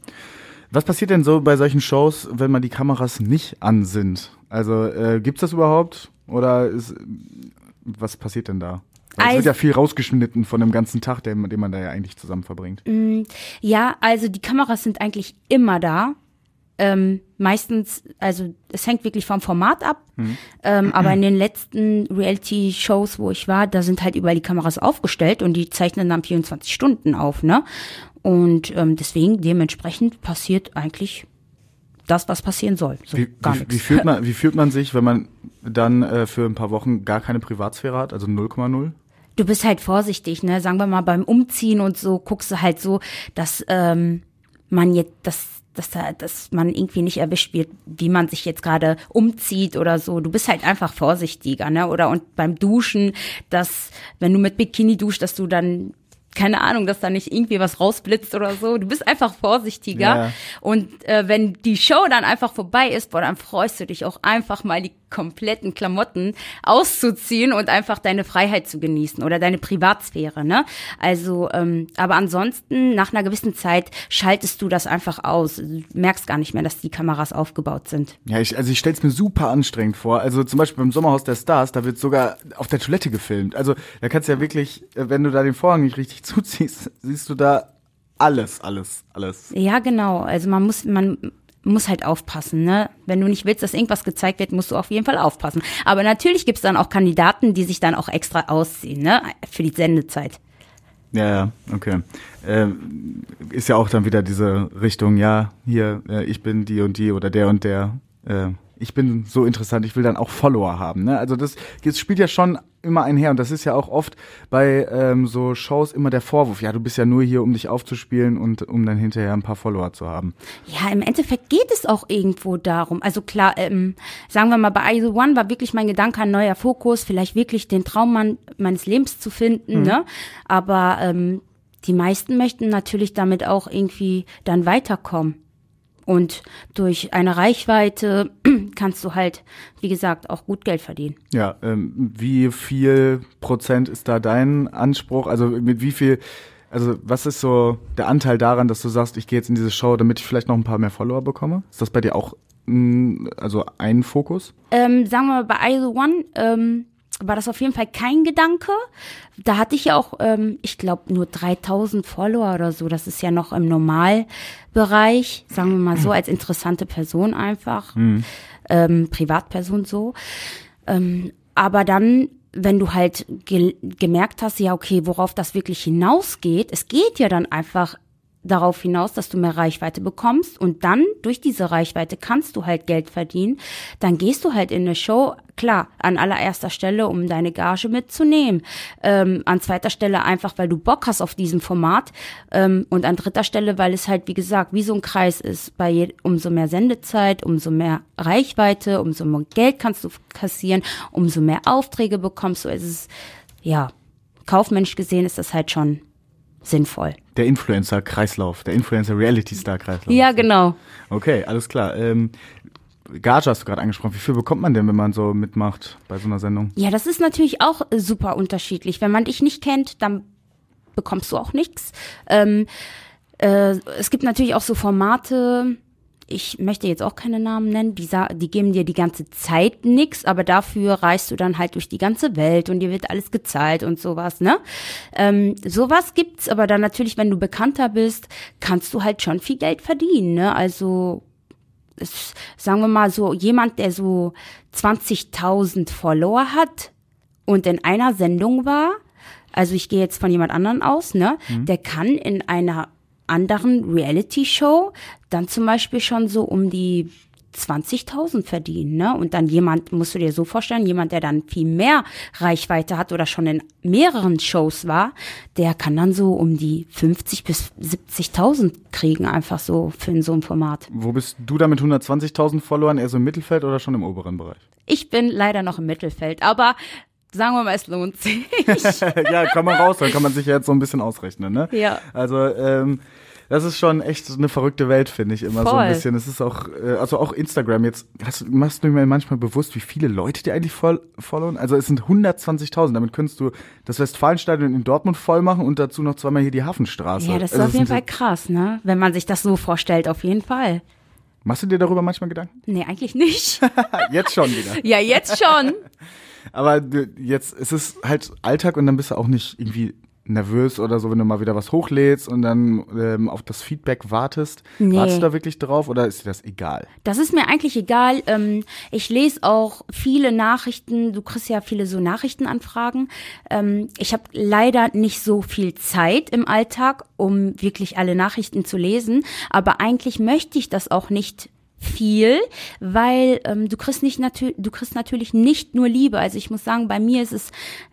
Was passiert denn so bei solchen Shows, wenn man die Kameras nicht an sind? Also äh, gibt's das überhaupt? Oder ist, was passiert denn da? Weil es wird Also- ja viel rausgeschnitten von dem ganzen Tag, den, den man da ja eigentlich zusammen verbringt. Ja, also die Kameras sind eigentlich immer da. Ähm, meistens, also es hängt wirklich vom Format ab. Ähm, aber in den letzten Reality-Shows, wo ich war, da sind halt überall die Kameras aufgestellt und die zeichnen dann 24 Stunden auf, ne? Und ähm, deswegen, dementsprechend passiert eigentlich das, was passieren soll. So, Wie, gar wie, wie, fühlt man, wie fühlt man sich, wenn man dann äh, für ein paar Wochen gar keine Privatsphäre hat, also 0,0? Du bist halt vorsichtig, ne? Sagen wir mal beim Umziehen und so guckst du halt so, dass ähm, man jetzt, dass dass da, dass man irgendwie nicht erwischt wird, wie man sich jetzt gerade umzieht oder so. Du bist halt einfach vorsichtiger, ne? Oder und beim Duschen, dass wenn du mit Bikini duschst, dass du dann keine Ahnung, dass da nicht irgendwie was rausblitzt oder so. Du bist einfach vorsichtiger. Ja. Und äh, wenn die Show dann einfach vorbei ist, boah, dann freust du dich auch einfach mal die kompletten Klamotten auszuziehen und einfach deine Freiheit zu genießen oder deine Privatsphäre, ne? Also, ähm, aber ansonsten, nach einer gewissen Zeit schaltest du das einfach aus. Du merkst gar nicht mehr, dass die Kameras aufgebaut sind. Ja, ich, also ich stelle es mir super anstrengend vor. Also zum Beispiel beim Sommerhaus der Stars, da wird sogar auf der Toilette gefilmt. Also da kannst du ja wirklich, äh, wenn du da den Vorhang nicht richtig zuziehst, siehst du da alles, alles, alles. Ja, genau. Also man muss, man muss halt aufpassen, ne? Wenn du nicht willst, dass irgendwas gezeigt wird, musst du auf jeden Fall aufpassen. Aber natürlich gibt's dann auch Kandidaten, die sich dann auch extra ausziehen, ne? Für die Sendezeit. Ja, ja, okay. Ähm, ist ja auch dann wieder diese Richtung, ja, hier, äh, ich bin die und die oder der und der. Äh, ich bin so interessant, ich will dann auch Follower haben. Ne? Also das, das spielt ja schon immer einher und das ist ja auch oft bei ähm, so Shows immer der Vorwurf, ja, du bist ja nur hier, um dich aufzuspielen und um dann hinterher ein paar Follower zu haben. Ja, im Endeffekt geht es auch irgendwo darum. Also klar, ähm, sagen wir mal, bei ISO One war wirklich mein Gedanke ein neuer Fokus, vielleicht wirklich den Traummann meines Lebens zu finden, mhm. ne? Aber ähm, die meisten möchten natürlich damit auch irgendwie dann weiterkommen. Und durch eine Reichweite kannst du halt, wie gesagt, auch gut Geld verdienen. Ja, ähm, wie viel Prozent ist da dein Anspruch? Also mit wie viel, also was ist so der Anteil daran, dass du sagst, ich gehe jetzt in diese Show, damit ich vielleicht noch ein paar mehr Follower bekomme? Ist das bei dir auch also ein Fokus? Ähm, sagen wir mal bei ISO One, ähm, war das auf jeden Fall kein Gedanke. Da hatte ich ja auch, ähm, ich glaube, nur 3000 Follower oder so. Das ist ja noch im Normalbereich, sagen wir mal so, als interessante Person einfach, mhm. ähm, Privatperson so. Ähm, aber dann, wenn du halt ge gemerkt hast, ja, okay, worauf das wirklich hinausgeht, es geht ja dann einfach darauf hinaus, dass du mehr Reichweite bekommst. Und dann durch diese Reichweite kannst du halt Geld verdienen, dann gehst du halt in eine Show, klar, an allererster Stelle, um deine Gage mitzunehmen, ähm, an zweiter Stelle einfach, weil du Bock hast auf diesem Format. Ähm, und an dritter Stelle, weil es halt, wie gesagt, wie so ein Kreis ist, bei umso mehr Sendezeit, umso mehr Reichweite, umso mehr Geld kannst du kassieren, umso mehr Aufträge bekommst du, es ist, ja, kaufmännisch gesehen ist das halt schon sinnvoll. Der Influencer-Kreislauf, der Influencer-Reality-Star-Kreislauf. Ja, genau. Okay, alles klar. Ähm, Gage hast du gerade angesprochen. Wie viel bekommt man denn, wenn man so mitmacht bei so einer Sendung? Ja, das ist natürlich auch super unterschiedlich. Wenn man dich nicht kennt, dann bekommst du auch nichts. Ähm, äh, es gibt natürlich auch so Formate, ich möchte jetzt auch keine Namen nennen, die, die geben dir die ganze Zeit nix, aber dafür reist du dann halt durch die ganze Welt und dir wird alles gezahlt und sowas, ne? Ähm, sowas gibt's, aber dann natürlich, wenn du bekannter bist, kannst du halt schon viel Geld verdienen, ne? Also es, sagen wir mal so, jemand, der so 20.000 Follower hat und in einer Sendung war, also ich gehe jetzt von jemand anderen aus, ne? Mhm. Der kann in einer anderen Reality-Show dann zum Beispiel schon so um die 20.000 verdienen, ne? Und dann jemand, musst du dir so vorstellen, jemand, der dann viel mehr Reichweite hat oder schon in mehreren Shows war, der kann dann so um die 50 bis 70.000 kriegen, einfach so für so ein Format. Wo bist du da mit 120.000 Followern? Eher so im Mittelfeld oder schon im oberen Bereich? Ich bin leider noch im Mittelfeld, aber sagen wir mal, es lohnt sich. ja, kann man raus, dann kann man sich ja jetzt so ein bisschen ausrechnen, ne? Ja. Also, ähm, das ist schon echt eine verrückte Welt, finde ich immer Voll. so ein bisschen. Es ist auch, äh, also auch Instagram jetzt, hast, machst du mir manchmal bewusst, wie viele Leute die eigentlich voll, followen? Also es sind 120.000, damit könntest du das Westfalenstadion in Dortmund voll machen und dazu noch zweimal hier die Hafenstraße. Ja, das ist also auf jeden Fall krass, ne? Wenn man sich das so vorstellt, auf jeden Fall. Machst du dir darüber manchmal Gedanken? Nee, eigentlich nicht. jetzt schon wieder. Ja, jetzt schon. Aber jetzt, es ist halt Alltag und dann bist du auch nicht irgendwie nervös oder so, wenn du mal wieder was hochlädst und dann ähm, auf das Feedback wartest? Nee. Wartest du da wirklich drauf oder ist dir das egal? Das ist mir eigentlich egal. Ähm, ich lese auch viele Nachrichten. Du kriegst ja viele so Nachrichtenanfragen. Ähm, ich habe leider nicht so viel Zeit im Alltag, um wirklich alle Nachrichten zu lesen. Aber eigentlich möchte ich das auch nicht viel, weil ähm, du kriegst nicht natürlich, du kriegst natürlich nicht nur Liebe. Also ich muss sagen, bei mir ist es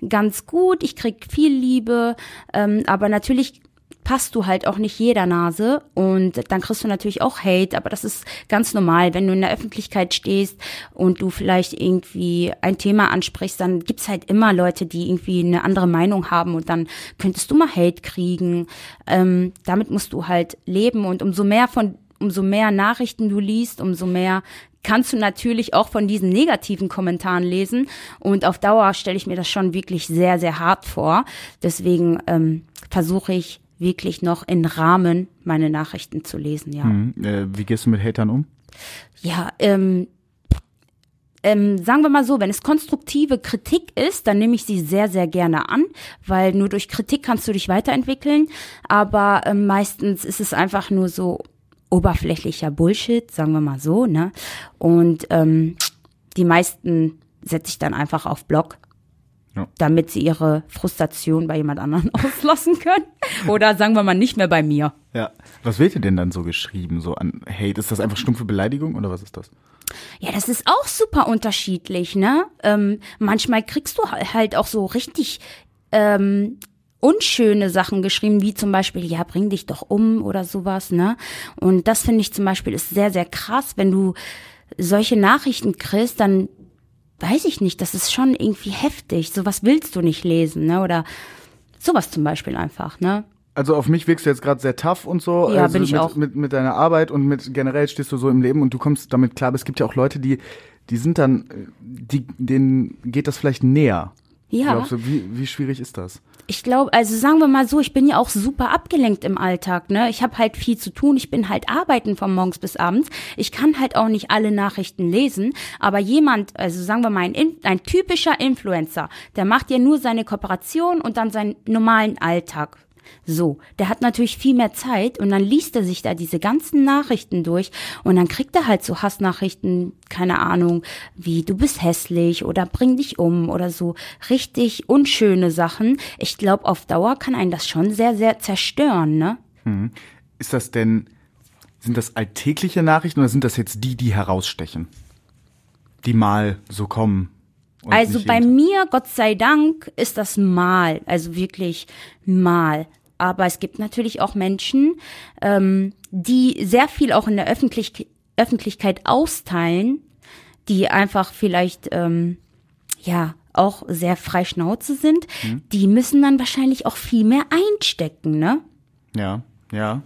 ganz gut. Ich krieg viel Liebe, ähm, aber natürlich passt du halt auch nicht jeder Nase und dann kriegst du natürlich auch Hate, aber das ist ganz normal. Wenn du in der Öffentlichkeit stehst und du vielleicht irgendwie ein Thema ansprichst, dann gibt's halt immer Leute, die irgendwie eine andere Meinung haben und dann könntest du mal Hate kriegen. Ähm, damit musst du halt leben und umso mehr von umso mehr Nachrichten du liest, umso mehr kannst du natürlich auch von diesen negativen Kommentaren lesen. Und auf Dauer stelle ich mir das schon wirklich sehr, sehr hart vor. Deswegen ähm, versuche ich wirklich noch in Rahmen meine Nachrichten zu lesen, ja. Mhm. Äh, wie gehst du mit Hatern um? Ja, ähm, ähm, sagen wir mal so, wenn es konstruktive Kritik ist, dann nehme ich sie sehr, sehr gerne an, weil nur durch Kritik kannst du dich weiterentwickeln. Aber ähm, meistens ist es einfach nur so oberflächlicher Bullshit, sagen wir mal so, ne? Und ähm, die meisten setze ich dann einfach auf Blog, Ja. damit sie ihre Frustration bei jemand anderen auslassen können. Oder sagen wir mal nicht mehr bei mir. Ja. Was wird dir denn dann so geschrieben, so an Hate? Ist das einfach stumpfe Beleidigung oder was ist das? Ja, das ist auch super unterschiedlich, ne? Ähm, manchmal kriegst du halt auch so richtig ähm, unschöne Sachen geschrieben, wie zum Beispiel, ja, bring dich doch um oder sowas, ne? Und das finde ich zum Beispiel ist sehr, sehr krass, wenn du solche Nachrichten kriegst, dann weiß ich nicht, das ist schon irgendwie heftig. Sowas willst du nicht lesen, ne? Oder sowas zum Beispiel einfach, ne? Also auf mich wirkst du jetzt gerade sehr tough und so. Ja, also bin ich mit, auch. Mit, mit deiner Arbeit und mit generell stehst du so im Leben und du kommst damit klar. Aber es gibt ja auch Leute, die, die sind dann, äh, die, denen geht das vielleicht näher. Ja. Glaubst du, wie, wie schwierig ist das? Ich glaube, also sagen wir mal so, ich bin ja auch super abgelenkt im Alltag, ne? Ich habe halt viel zu tun, ich bin halt arbeiten von morgens bis abends. Ich kann halt auch nicht alle Nachrichten lesen, aber jemand, also sagen wir mal ein, In- ein typischer Influencer, der macht ja nur seine Kooperation und dann seinen normalen Alltag. So, der hat natürlich viel mehr Zeit und dann liest er sich da diese ganzen Nachrichten durch und dann kriegt er halt so Hassnachrichten, keine Ahnung, wie du bist hässlich oder bring dich um oder so richtig unschöne Sachen. Ich glaube, auf Dauer kann einen das schon sehr, sehr zerstören, ne? Ist das denn, sind das alltägliche Nachrichten oder sind das jetzt die, die herausstechen? Die mal so kommen? Also bei mir, Gott sei Dank, ist das mal, also wirklich mal. Aber es gibt natürlich auch Menschen, ähm, die sehr viel auch in der Öffentlich Öffentlichkeit austeilen, die einfach vielleicht, ähm, ja, auch sehr frei Schnauze sind. Die müssen dann wahrscheinlich auch viel mehr einstecken, ne? Ja, ja.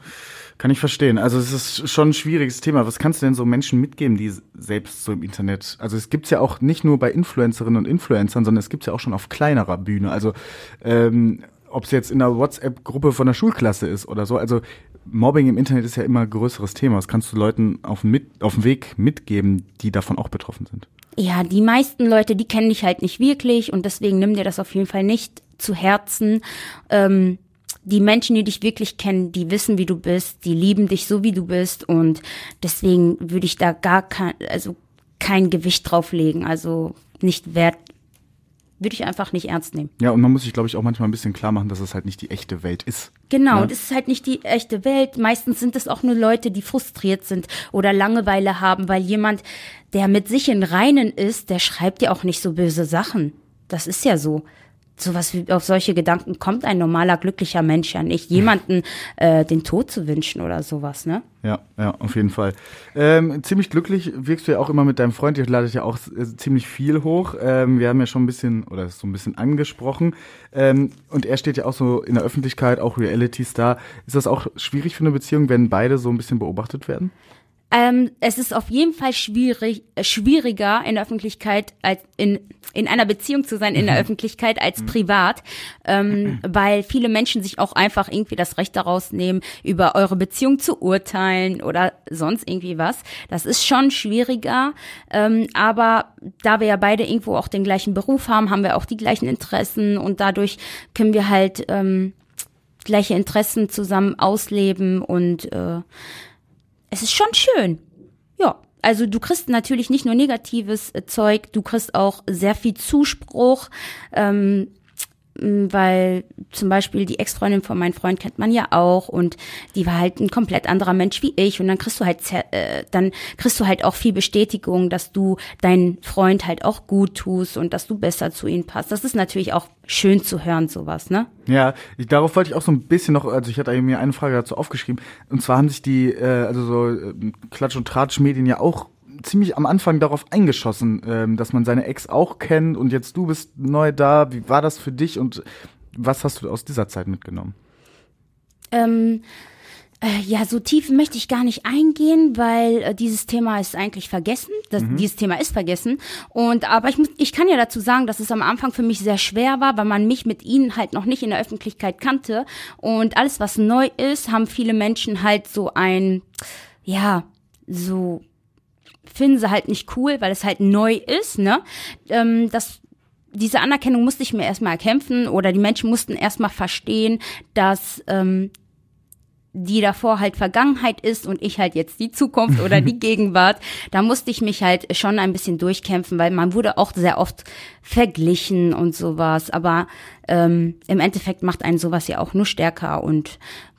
Kann ich verstehen. Also es ist schon ein schwieriges Thema. Was kannst du denn so Menschen mitgeben, die selbst so im Internet, also es gibt's ja auch nicht nur bei Influencerinnen und Influencern, sondern es gibt's ja auch schon auf kleinerer Bühne. Also ähm, ob es jetzt in einer WhatsApp-Gruppe von der Schulklasse ist oder so. Also Mobbing im Internet ist ja immer ein größeres Thema. Das kannst du Leuten auf mit, auf dem Weg mitgeben, die davon auch betroffen sind. Ja, die meisten Leute, die kennen dich halt nicht wirklich und deswegen nimm dir das auf jeden Fall nicht zu Herzen. Ähm, die Menschen, die dich wirklich kennen, die wissen, wie du bist, die lieben dich so, wie du bist und deswegen würde ich da gar kein, also kein Gewicht drauflegen, also nicht wert, würde ich einfach nicht ernst nehmen. Ja, und man muss sich, glaube ich, auch manchmal ein bisschen klar machen, dass es halt nicht die echte Welt ist. Genau, Ja. das ist halt nicht die echte Welt. Meistens sind es auch nur Leute, die frustriert sind oder Langeweile haben, weil jemand, der mit sich in Reinen ist, der schreibt ja auch nicht so böse Sachen. Das ist ja so. Sowas wie auf solche Gedanken kommt ein normaler, glücklicher Mensch ja nicht, jemanden äh, den Tod zu wünschen oder sowas, ne? Ja, ja, auf jeden Fall. Ähm, ziemlich glücklich wirkst du ja auch immer mit deinem Freund. Ihr ladet ja auch äh, ziemlich viel hoch. Ähm, wir haben ja schon ein bisschen, oder so ein bisschen angesprochen. Ähm, und er steht ja auch so in der Öffentlichkeit, auch Reality-Star. Ist das auch schwierig für eine Beziehung, wenn beide so ein bisschen beobachtet werden? Ähm, es ist auf jeden Fall schwierig, äh, schwieriger in der Öffentlichkeit als in, in einer Beziehung zu sein in der Öffentlichkeit als privat, ähm, weil viele Menschen sich auch einfach irgendwie das Recht daraus nehmen, über eure Beziehung zu urteilen oder sonst irgendwie was. Das ist schon schwieriger, ähm, aber da wir ja beide irgendwo auch den gleichen Beruf haben, haben wir auch die gleichen Interessen und dadurch können wir halt ähm, gleiche Interessen zusammen ausleben und äh, es ist schon schön. Ja, also du kriegst natürlich nicht nur negatives äh, Zeug, du kriegst auch sehr viel Zuspruch, ähm, weil zum Beispiel die Ex-Freundin von meinem Freund kennt man ja auch und die war halt ein komplett anderer Mensch wie ich und dann kriegst du halt äh, dann kriegst du halt auch viel Bestätigung, dass du deinen Freund halt auch gut tust und dass du besser zu ihm passt. Das ist natürlich auch schön zu hören sowas, ne? Ja, ich, darauf wollte ich auch so ein bisschen noch, also ich hatte mir eine Frage dazu aufgeschrieben. Und zwar haben sich die, äh, also so äh, Klatsch- und Tratsch-Medien ja auch ziemlich am Anfang darauf eingeschossen, ähm, dass man seine Ex auch kennt und jetzt du bist neu da. Wie war das für dich und was hast du aus dieser Zeit mitgenommen? Ähm, Äh, ja, so tief möchte ich gar nicht eingehen, weil äh, dieses Thema ist eigentlich vergessen. Das, mhm. Dieses Thema ist vergessen. Und aber ich muss, ich kann ja dazu sagen, dass es am Anfang für mich sehr schwer war, weil man mich mit ihnen halt noch nicht in der Öffentlichkeit kannte. Und alles, was neu ist, haben viele Menschen halt so ein, ja, so finden sie halt nicht cool, weil es halt neu ist, ne? Ähm, das diese Anerkennung musste ich mir erstmal erkämpfen oder die Menschen mussten erstmal verstehen, dass ähm, die davor halt Vergangenheit ist und ich halt jetzt die Zukunft oder die Gegenwart, da musste ich mich halt schon ein bisschen durchkämpfen, weil man wurde auch sehr oft verglichen und sowas. Aber ähm, im Endeffekt macht einen sowas ja auch nur stärker und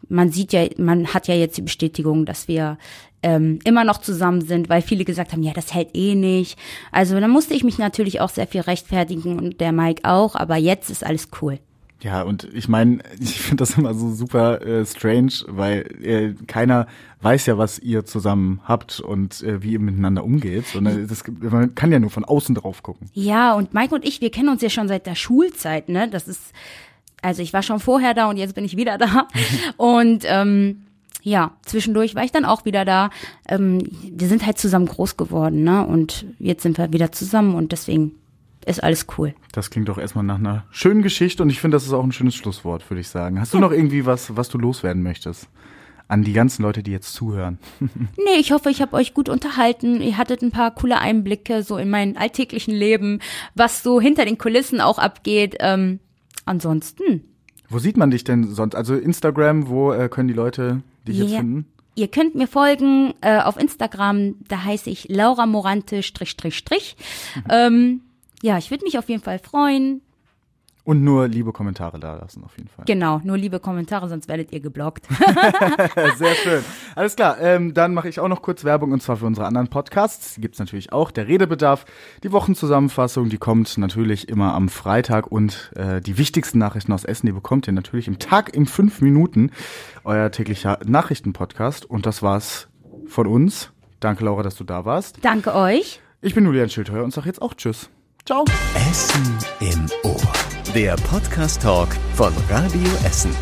man sieht ja, man hat ja jetzt die Bestätigung, dass wir ähm, immer noch zusammen sind, weil viele gesagt haben, ja, das hält eh nicht. Also da musste ich mich natürlich auch sehr viel rechtfertigen und der Mike auch, aber jetzt ist alles cool. Ja, und ich meine, ich finde das immer so super äh, strange, weil äh, keiner weiß ja, was ihr zusammen habt und äh, wie ihr miteinander umgeht, sondern das, man kann ja nur von außen drauf gucken. Ja, und Mike und ich, wir kennen uns ja schon seit der Schulzeit, ne? Das ist, also ich war schon vorher da und jetzt bin ich wieder da. und ähm, ja, zwischendurch war ich dann auch wieder da. Ähm, wir sind halt zusammen groß geworden, ne? Und jetzt sind wir wieder zusammen und deswegen ist alles cool. Das klingt doch erstmal nach einer schönen Geschichte und ich finde, das ist auch ein schönes Schlusswort, würde ich sagen. Hast du noch irgendwie was, was du loswerden möchtest? An die ganzen Leute, die jetzt zuhören. nee, ich hoffe, ich habe euch gut unterhalten. Ihr hattet ein paar coole Einblicke so in mein alltäglichen Leben, was so hinter den Kulissen auch abgeht. Ähm, ansonsten. Wo sieht man dich denn sonst? Also Instagram, wo äh, können die Leute dich yeah. jetzt finden? Ihr könnt mir folgen äh, auf Instagram, da heiße ich Laura Morante Strich Strich Strich. Mhm. Ähm, ja, ich würde mich auf jeden Fall freuen. Und nur liebe Kommentare da lassen, auf jeden Fall. Genau, nur liebe Kommentare, sonst werdet ihr geblockt. Sehr schön. Alles klar, ähm, dann mache ich auch noch kurz Werbung und zwar für unsere anderen Podcasts. Die gibt's natürlich auch. Der Redebedarf, die Wochenzusammenfassung, die kommt natürlich immer am Freitag und äh, die wichtigsten Nachrichten aus Essen, die bekommt ihr natürlich im Tag in fünf Minuten. Euer täglicher Nachrichtenpodcast. Und das war's von uns. Danke, Laura, dass du da warst. Danke euch. Ich bin Julian Schildheuer und sag jetzt auch Tschüss. Ciao. Essen im Ohr. Der Podcast-Talk von Radio Essen.